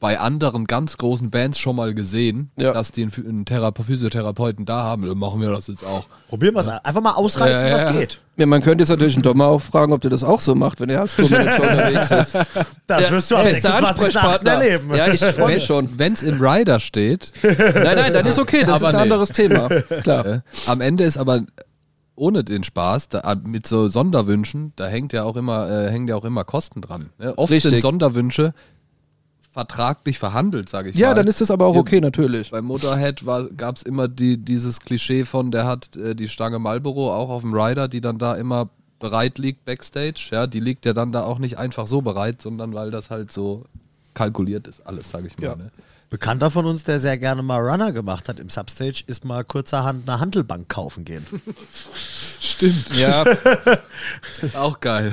bei anderen ganz großen Bands schon mal gesehen, Ja. dass die einen, Thera Physiotherapeuten da haben. Dann machen wir das jetzt auch. Probieren wir es einfach mal ausreizen, Ja, ja, was geht. Ja, man könnte jetzt natürlich einen Dommer auch fragen, ob der das auch so macht, wenn er als Tourmanager unterwegs ist. Das wirst du am Er ist der 26.8. Ansprechpartner. erleben. Ja, ich freue mich schon. Wenn es im Rider steht, Nein, nein, dann ist okay, das Aber ist ein nee. anderes Thema. Klar. äh, am Ende ist aber ohne den Spaß, da, mit so Sonderwünschen, da hängt ja auch immer, äh, hängen ja auch immer Kosten dran. Ne? Oft Richtig. sind Sonderwünsche vertraglich verhandelt, sage ich mal. Ja, dann ist das aber auch Ja, okay, natürlich. Bei Motorhead gab es immer die, dieses Klischee von, der hat äh, die Stange Marlboro auch auf dem Rider, die dann da immer bereit liegt backstage. Ja, die liegt ja dann da auch nicht einfach so bereit, sondern weil das halt so kalkuliert ist, alles, sage ich mal. Ja. Ne? Bekannter von uns, der sehr gerne mal Runner gemacht hat im Substage, ist mal kurzerhand eine Handelbank kaufen gehen. Stimmt. Ja, Auch geil.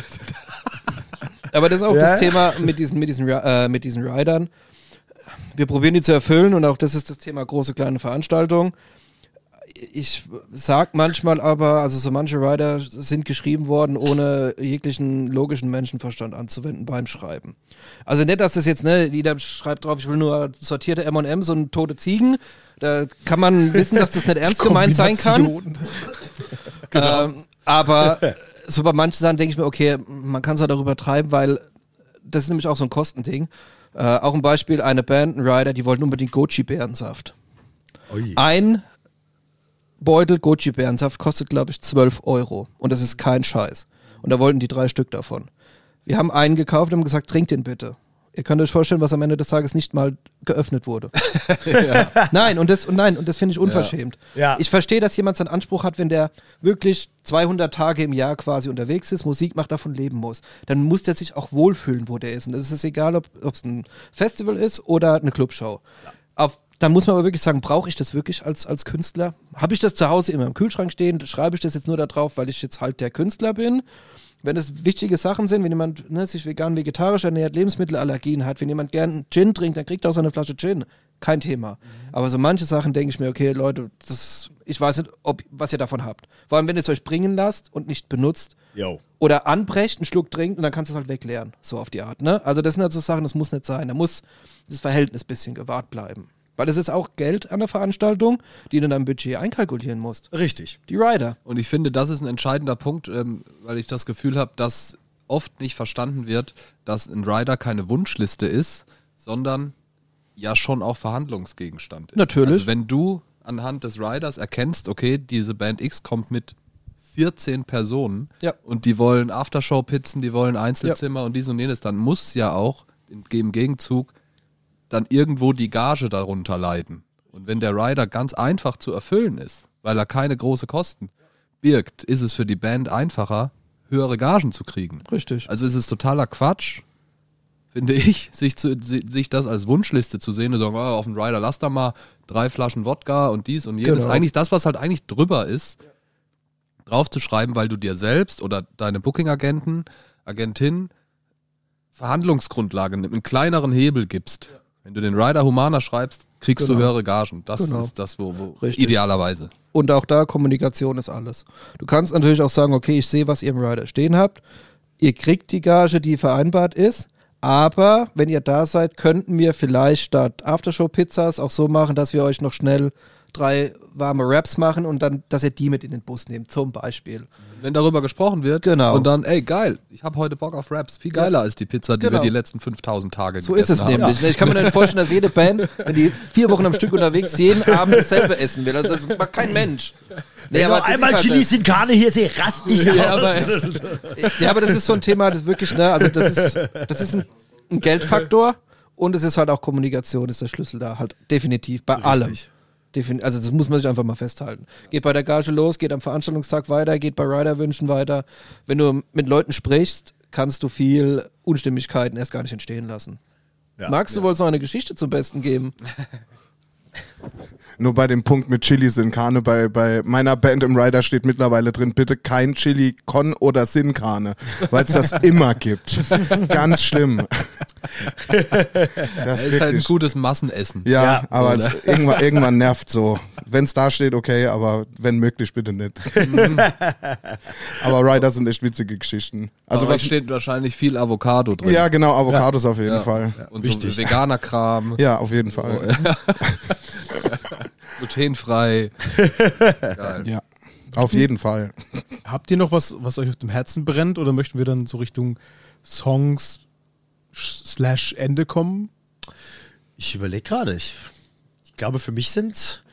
aber das ist auch Ja. das Thema mit diesen, mit, diesen, äh, mit diesen Riders. Wir probieren die zu erfüllen und auch das ist das Thema große, kleine Veranstaltungen. Ich sag manchmal aber, also so manche Rider sind geschrieben worden, ohne jeglichen logischen Menschenverstand anzuwenden beim Schreiben. Also nicht, dass das jetzt, ne, jeder schreibt drauf, ich will nur sortierte M&M's und tote Ziegen. Da kann man wissen, dass das nicht ernst gemeint sein kann. Ähm, aber so bei manchen Sachen denke ich mir, okay, man kann es halt darüber treiben, weil das ist nämlich auch so ein Kostending. Äh, auch ein Beispiel, eine Band, ein Rider, die wollten unbedingt Goji-Beerensaft. Ein Beutel Goji-Beerensaft kostet, glaube ich, 12 Euro. Und das ist kein Scheiß. Und da wollten die drei Stück davon. Wir haben einen gekauft und haben gesagt, trinkt den bitte. Ihr könnt euch vorstellen, was am Ende des Tages nicht mal geöffnet wurde. Nein, und das, und nein, und das finde ich unverschämt. Ja. Ich verstehe, dass jemand seinen Anspruch hat, wenn der wirklich 200 Tage im Jahr quasi unterwegs ist, Musik macht, davon leben muss. Dann muss der sich auch wohlfühlen, wo der ist. Und es ist egal, ob es ein Festival ist oder eine Clubshow. Auf, dann muss man aber wirklich sagen, brauche ich das wirklich als, als Künstler? Habe ich das zu Hause immer im Kühlschrank stehen? Schreibe ich das jetzt nur da drauf, weil ich jetzt halt der Künstler bin? Wenn es wichtige Sachen sind, wenn jemand ne, sich vegan, vegetarisch ernährt, Lebensmittelallergien hat, wenn jemand gern Gin trinkt, dann kriegt er auch seine Flasche Gin. Kein Thema. Aber so manche Sachen denke ich mir, okay, Leute, das, ich weiß nicht, ob, was ihr davon habt. Vor allem, wenn ihr es euch bringen lasst und nicht benutzt Yo. oder anbrecht, einen Schluck trinkt und dann kannst du es halt wegleeren. So auf die Art. Ne? Also das sind halt so Sachen, das muss nicht sein. Da muss das Verhältnis ein bisschen gewahrt bleiben. Weil das ist auch Geld an der Veranstaltung, die du in deinem Budget einkalkulieren musst. Richtig. Die Rider. Und ich finde, das ist ein entscheidender Punkt, ähm, weil ich das Gefühl habe, dass oft nicht verstanden wird, dass ein Rider keine Wunschliste ist, sondern ja schon auch Verhandlungsgegenstand ist. Natürlich. Also wenn du anhand des Riders erkennst, okay, diese Band X kommt mit 14 Personen Ja. und die wollen Aftershow-Pizzen, die wollen Einzelzimmer und dies und jenes, dann muss ja auch im Gegenzug dann irgendwo die Gage darunter leiden. Und wenn der Rider ganz einfach zu erfüllen ist, weil er keine große Kosten birgt, ist es für die Band einfacher, höhere Gagen zu kriegen. Richtig. Also ist es totaler Quatsch, finde ich, sich, zu, si- sich das als Wunschliste zu sehen und sagen, oh, auf dem Rider lass da mal drei Flaschen Wodka und dies und jenes. Genau. Eigentlich das, was halt eigentlich drüber ist, draufzuschreiben, weil du dir selbst oder deine Booking-Agenten, Agentin Verhandlungsgrundlage, einen kleineren Hebel gibst. Wenn du den Rider humaner schreibst, kriegst Genau. du höhere Gagen. Das Genau. ist das, wo, wo idealerweise. Und auch da, Kommunikation ist alles. Du kannst natürlich auch sagen, okay, ich sehe, was ihr im Rider stehen habt. Ihr kriegt die Gage, die vereinbart ist. Aber wenn ihr da seid, könnten wir vielleicht statt Aftershow-Pizzas auch so machen, dass wir euch noch schnell drei warme Raps machen und dann, dass ihr die mit in den Bus nehmt, zum Beispiel. Wenn darüber gesprochen wird Genau. und dann, ey, geil, ich habe heute Bock auf Raps. Viel geiler als die Pizza, die Genau. wir die letzten 5000 Tage So ist gegessen es haben. nämlich. Ich kann mir nicht vorstellen, dass jede Band, wenn die vier Wochen am Stück unterwegs jeden Abend dasselbe essen will. Also das macht kein Mensch. Nee, Wenn aber einmal ist halt Chili das. sin Carne hier sehe, rast ich Ja, aus. aber- Ja, aber das ist so ein Thema, das wirklich, ne, also das ist, das ist ein, ein Geldfaktor und es ist halt auch Kommunikation, ist der Schlüssel da halt definitiv bei allem. Defin also das muss man sich einfach mal festhalten. Geht bei der Gage los, geht am Veranstaltungstag weiter, geht bei Riderwünschen weiter. Wenn du mit Leuten sprichst, kannst du viel Unstimmigkeiten erst gar nicht entstehen lassen. Max, du wolltest noch eine Geschichte zum Besten geben. Nur bei dem Punkt mit Chili Sin Carne, bei, bei meiner Band im Rider steht mittlerweile drin, bitte kein Chili Con oder Sin Carne, weil es das immer gibt. Ganz schlimm. Das Es ist halt ein gutes Massenessen. Ja, Ja, aber es, irgendwann, irgendwann nervt so. Wenn es da steht, okay, aber wenn möglich, bitte nicht. aber Rider sind echt witzige Geschichten. Also da was, steht wahrscheinlich viel Avocado drin. ja, genau, Avocados auf jeden Ja. Fall. Und Wichtig. so veganer Kram, Ja, auf jeden Fall. Glutenfrei. Geil. Ja, auf jeden Fall. Habt ihr noch was, was euch auf dem Herzen brennt oder möchten wir dann so Richtung Songs slash Ende kommen? Ich überlege gerade. Ich, ich glaube, für mich sind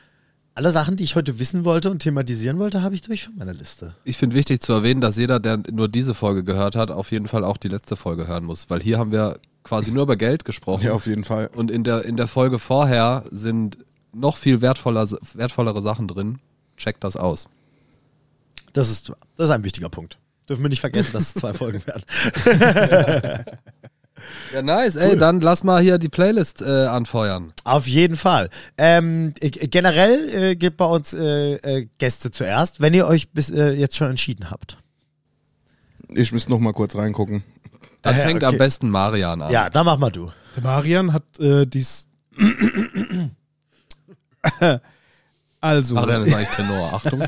alle Sachen, die ich heute wissen wollte und thematisieren wollte, habe ich durch von meiner Liste. Ich finde wichtig zu erwähnen, dass jeder, der nur diese Folge gehört hat, auf jeden Fall auch die letzte Folge hören muss. Weil hier haben wir quasi nur über Geld gesprochen. Ja, auf jeden Fall. Und in der, in der Folge vorher sind noch viel wertvoller, wertvollere Sachen drin. Checkt das aus. Das ist, das ist ein wichtiger Punkt. Dürfen wir nicht vergessen, dass es zwei Folgen werden. Ja, nice. Ey, dann lass mal hier die Playlist äh, anfeuern. Auf jeden Fall. Ähm, äh, generell äh, gibt bei uns äh, äh, Gäste zuerst, wenn ihr euch bis äh, jetzt schon entschieden habt. Ich müsste noch mal kurz reingucken. Dann Äh, fängt okay. am besten Marian an. Ja, dann mach mal du. Der Marian hat äh, dies. also, Marian ist eigentlich Tenor. Achtung.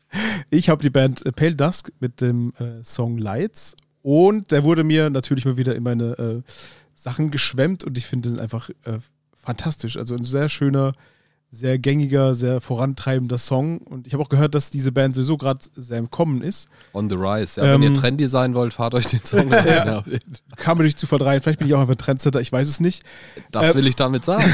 ich habe die Band äh, Pale Dusk mit dem äh, Song Lights und der wurde mir natürlich mal wieder in meine äh, Sachen geschwemmt und ich finde den einfach äh, fantastisch. Also ein sehr schöner, sehr gängiger, sehr vorantreibender Song und ich habe auch gehört, dass diese Band sowieso gerade sehr im Kommen ist. On the Rise. Ja, wenn Ähm, ihr trendy sein wollt, fahrt euch den Song rein. Ja. Kam mir durch Zufall rein, vielleicht bin ich auch einfach ein Trendsetter, ich weiß es nicht. Das Äh, will ich damit sagen.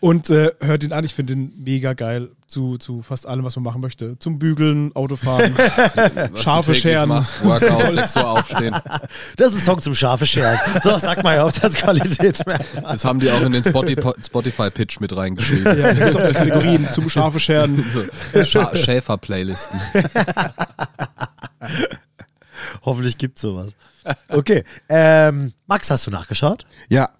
Und äh, hört ihn an, ich finde ihn mega geil zu, zu fast allem, was man machen möchte. Zum Bügeln, Autofahren. Was Scharfe Scheren. Machst, Workout, 6 Uhr aufstehen. Das ist ein Song zum scharfe Scheren. So, sag mal ja auf das Qualitätsmerkmal. Das haben die auch in den Spotify- Spotify-Pitch mit reingeschrieben. ja, da gibt es auch die Kategorien zum scharfe Scheren. So, Scha Schäfer-Playlisten. Hoffentlich gibt's sowas. Okay. Ähm, Max, hast du nachgeschaut? Ja.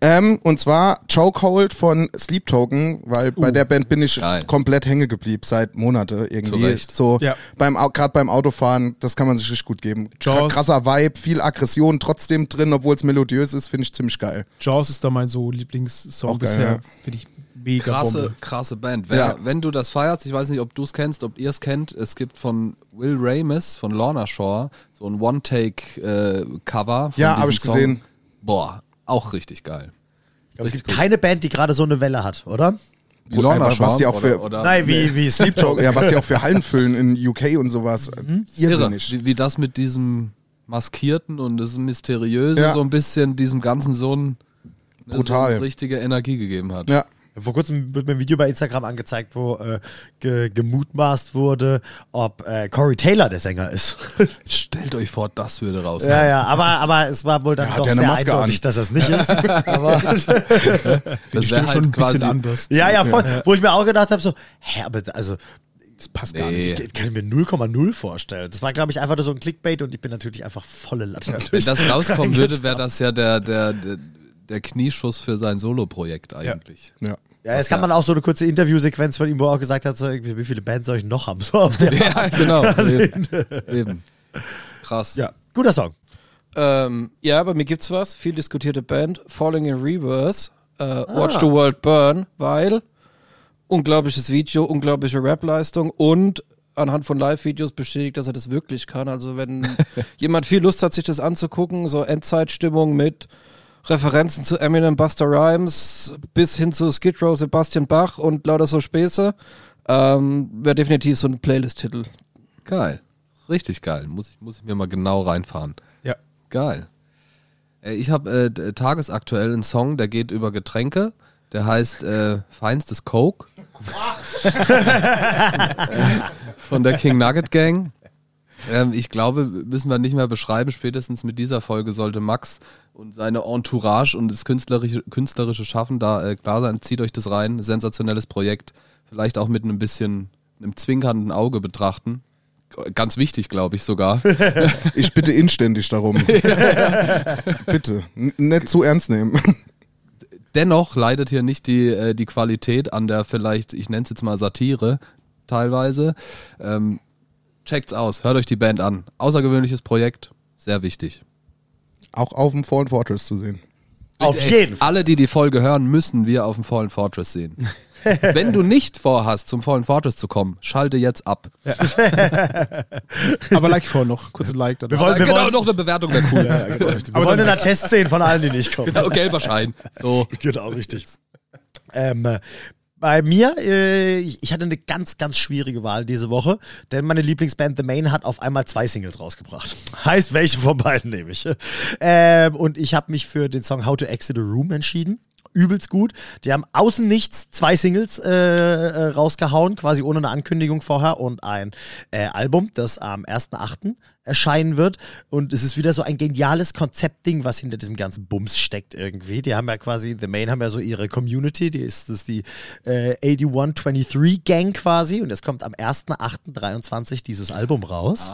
Ähm, und zwar Chokehold von Sleep Token, weil bei der Band bin ich Geil. komplett hängen geblieben seit Monate irgendwie. Zu Recht. So Ja. beim gerade beim Autofahren, das kann man sich richtig gut geben. Jaws. Krasser Vibe, viel Aggression trotzdem drin, obwohl es melodiös ist, finde ich ziemlich geil. Jaws ist da mein so Lieblingssong Auch bisher. ja. Finde ich mega Krasse, Bombe. krasse Band. Wer, Ja. Wenn du das feierst, ich weiß nicht, ob du es kennst, ob ihr es kennt, es gibt von Will Ramis, von Lorna Shore, so ein One-Take-Cover. Ja, hab ich gesehen. Boah, auch richtig geil. Aber es gibt keine Band, die gerade so eine Welle hat, oder? Was die auch für- oder Nein, wie, wie Sleep Talk, ja, was die auch für Hallen füllen in UK und sowas. irre, Irrsinnig. wie, wie das mit diesem Maskierten und das Mysteriöse Ja. so ein bisschen diesem Ganzen so ein Brutal. So eine richtige Energie gegeben hat. Ja. Vor kurzem wird mir ein Video bei Instagram angezeigt, wo äh, ge gemutmaßt wurde, ob äh, Corey Taylor der Sänger ist. Stellt euch vor, das würde raus. ja, ja, aber, aber es war wohl dann Ja, doch ja sehr Maske eindeutig, an. dass das nicht ist. aber, Das wäre schon ein halt quasi. bisschen anders. ja, ja, voll. Wo ich mir auch gedacht habe, so, hä, aber also, Das passt gar Nee. nicht. ich kann mir 0,0 vorstellen. Das war, glaube ich, einfach nur so ein Clickbait und ich bin natürlich einfach volle Latte. Wenn das rauskommen würde, wäre das ja der, der, der, der Knieschuss für sein Solo-Projekt eigentlich. Ja. Ja, jetzt kann man auch so eine kurze Interviewsequenz von ihm, wo er auch gesagt hat, so, wie viele Bands soll ich noch haben? So auf der Ja, genau. eben. eben. Krass. ja, guter Song. Ähm, ja, bei mir gibt's was. Viel diskutierte Band. Falling in Reverse. Äh, Watch the World Burn, weil unglaubliches Video, unglaubliche Rap-Leistung und anhand von Live-Videos bestätigt, dass er das wirklich kann. Also wenn jemand viel Lust hat, sich das anzugucken, so Endzeitstimmung mit Referenzen zu Eminem, Buster Rhymes bis hin zu Skid Row, Sebastian Bach und lauter so Späße, ähm, wäre definitiv so ein Playlist-Titel. Geil. Richtig geil. Muss ich, muss ich mir mal genau reinfahren. Ja. Geil. Ich habe äh, tagesaktuell einen Song, der geht über Getränke. Der heißt äh, Feinstes Coke. Von der King Nugget Gang. Ähm, ich glaube, müssen wir nicht mehr beschreiben. Spätestens mit dieser Folge sollte Max und seine Entourage und das künstlerische, künstlerische Schaffen da äh, klar sein. Zieht euch das rein. Sensationelles Projekt. Vielleicht auch mit einem bisschen einem zwinkernden Auge betrachten. Ganz wichtig, glaube ich sogar. Ich bitte inständig darum. Bitte. N nicht zu ernst nehmen. Dennoch leidet hier nicht die, äh, die Qualität an der vielleicht, ich nenne es jetzt mal Satire, teilweise. Ähm, checkt's aus, hört euch die Band an. Außergewöhnliches Projekt, sehr wichtig. Auch auf dem Fallen Fortress zu sehen. Auf Ey, jeden Fall. Alle, die die Folge hören, müssen wir auf dem Fallen Fortress sehen. Wenn du nicht vorhast, zum Fallen Fortress zu kommen, schalte jetzt ab. Aber like vor noch. Kurzes Like. Dann. Wir wollen, wir genau, wollen, noch eine Bewertung wäre cool. wir wollen einen Attest sehen von allen, die nicht kommen. Genau, gelber Schein. So. Genau, richtig. Ähm, äh, bei mir, äh, ich hatte eine ganz, ganz schwierige Wahl diese Woche, denn meine Lieblingsband The Main hat auf einmal zwei Singles rausgebracht. Heißt, welche von beiden nehme ich? Ähm, und ich habe mich für den Song How to Exit a Room entschieden. Übelst gut. Die haben außen nichts zwei Singles äh, äh, rausgehauen, quasi ohne eine Ankündigung vorher und ein äh, Album, das am 1.8. erscheinen wird. Und es ist wieder so ein geniales Konzeptding, was hinter diesem ganzen Bums steckt irgendwie. Die haben ja quasi, The Main haben ja so ihre Community, die ist, das ist die äh, 8123 Gang quasi. Und es kommt am 1.8.23 dieses Album raus.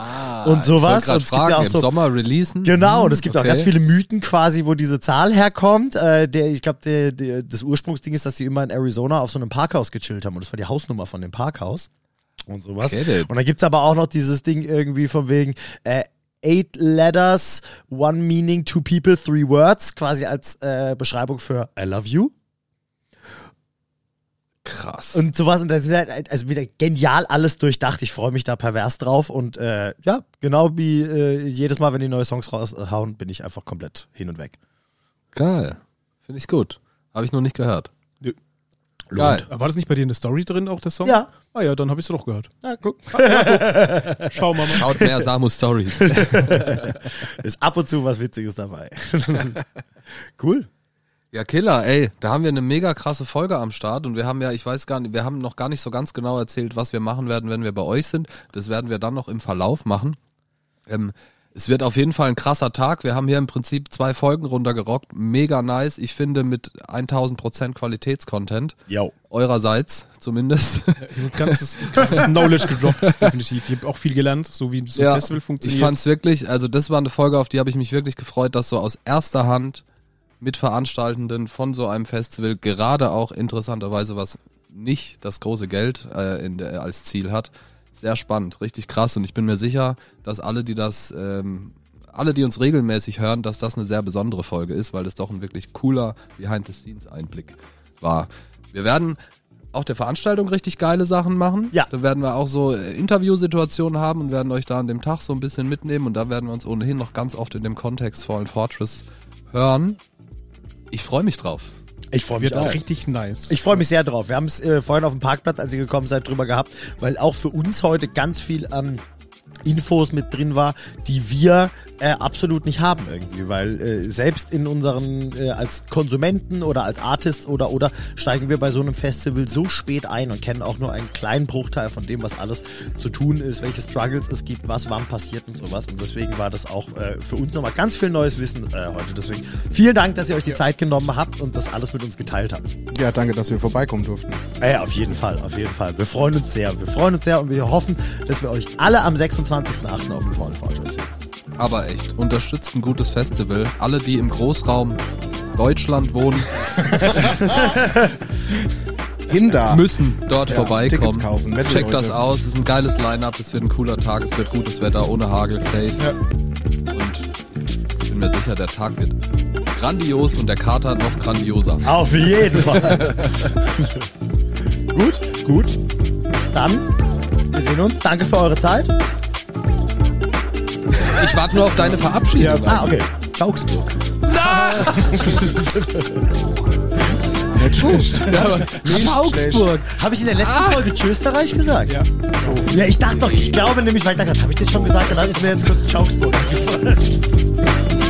und sowas. Und es gerade gibt ja fragen, auch im so Sommer releasen. Genau, und es gibt auch Okay. ganz viele Mythen quasi, wo diese Zahl herkommt. Äh, der, ich glaube, das Ursprungsding ist, dass die immer in Arizona auf so einem Parkhaus gechillt haben und das war die Hausnummer von dem Parkhaus und sowas. It. Und dann gibt es aber auch noch dieses Ding irgendwie von wegen äh, Eight Letters, One Meaning, Two People, Three Words, quasi als äh, Beschreibung für I love you. Krass. Und sowas, und das ist halt also wieder genial alles durchdacht. Ich freue mich da pervers drauf. Und äh, ja, genau wie äh, jedes Mal, wenn die neue Songs raushauen, bin ich einfach komplett hin und weg. Geil. Finde ich gut. Habe ich noch nicht gehört. Nö. Geil. War das nicht bei dir in der Story drin, auch der Song? Ja. Ah ja, dann habe ich es doch gehört. Na, guck. Schau mal. Schaut mehr Samu Stories. Ist ab und zu was Witziges dabei. cool. Ja, Killer, ey, da haben wir eine mega krasse Folge am Start und wir haben ja, ich weiß gar nicht, wir haben noch gar nicht so ganz genau erzählt, was wir machen werden, wenn wir bei euch sind. Das werden wir dann noch im Verlauf machen. Ähm, es wird auf jeden Fall ein krasser Tag. Wir haben hier im Prinzip zwei Folgen runtergerockt. Mega nice. Ich finde mit 1000 Prozent Qualitätscontent. Yo. Eurerseits zumindest. Ganzes, ganzes Knowledge gedroppt, definitiv. Ich habe auch viel gelernt, so wie so ein Festival funktioniert. Ich fand's wirklich, also das war eine Folge, auf die habe ich mich wirklich gefreut, dass so aus erster Hand mit Veranstaltenden von so einem Festival gerade auch interessanterweise was nicht das große Geld äh, in der, als Ziel hat. Sehr spannend, richtig krass und ich bin mir sicher, dass alle, die das, ähm, alle, die uns regelmäßig hören, dass das eine sehr besondere Folge ist, weil das doch ein wirklich cooler Behind-the-Scenes-Einblick war. Wir werden auch der Veranstaltung richtig geile Sachen machen. Ja. Da werden wir auch so äh, Interviewsituationen haben und werden euch da an dem Tag so ein bisschen mitnehmen und da werden wir uns ohnehin noch ganz oft in dem Kontext Fallen Fortress hören. Ich freue mich drauf. Ich freue mich Wird auch. auch richtig nice. Ich freue mich sehr drauf. Wir haben es äh, vorhin auf dem Parkplatz, als ihr gekommen seid, drüber gehabt, weil auch für uns heute ganz viel an Infos mit drin war, die wir äh, absolut nicht haben irgendwie, weil äh, selbst in unseren äh, als Konsumenten oder als Artists oder oder steigen wir bei so einem Festival so spät ein und kennen auch nur einen kleinen Bruchteil von dem, was alles zu tun ist, welche Struggles es gibt, was wann passiert und sowas und deswegen war das auch äh, für uns nochmal ganz viel neues Wissen äh, heute. Deswegen vielen Dank, dass ihr euch die Zeit genommen habt und das alles mit uns geteilt habt. Ja, danke, dass wir vorbeikommen durften. Ja, auf jeden Fall, auf jeden Fall. Wir freuen uns sehr. Wir freuen uns sehr und wir hoffen, dass wir euch alle am 26.08. auf dem sehen. Aber echt, unterstützt ein gutes Festival. Alle, die im Großraum Deutschland wohnen, Hinda. müssen dort Ja, vorbeikommen. Tickets kaufen, Metal, Checkt das aus, es ist ein geiles Line-Up, es wird ein cooler Tag, es wird gutes Wetter, ohne Hagel, safe. Und ich bin mir sicher, der Tag wird grandios und der Kater noch grandioser. Auf jeden Fall. gut, gut. Dann, wir sehen uns. Danke für eure Zeit. Ich warte nur auf deine Verabschiedung. Ah, okay. Augsburg. Nicht schlecht. Augsburg. Habe ich in der letzten Folge Tschösterreich gesagt? Ja. Ja, ich dachte doch, ich glaube nämlich, weil ich dachte, habe ich das schon gesagt? Dann ist mir jetzt kurz Augsburg eingefallen.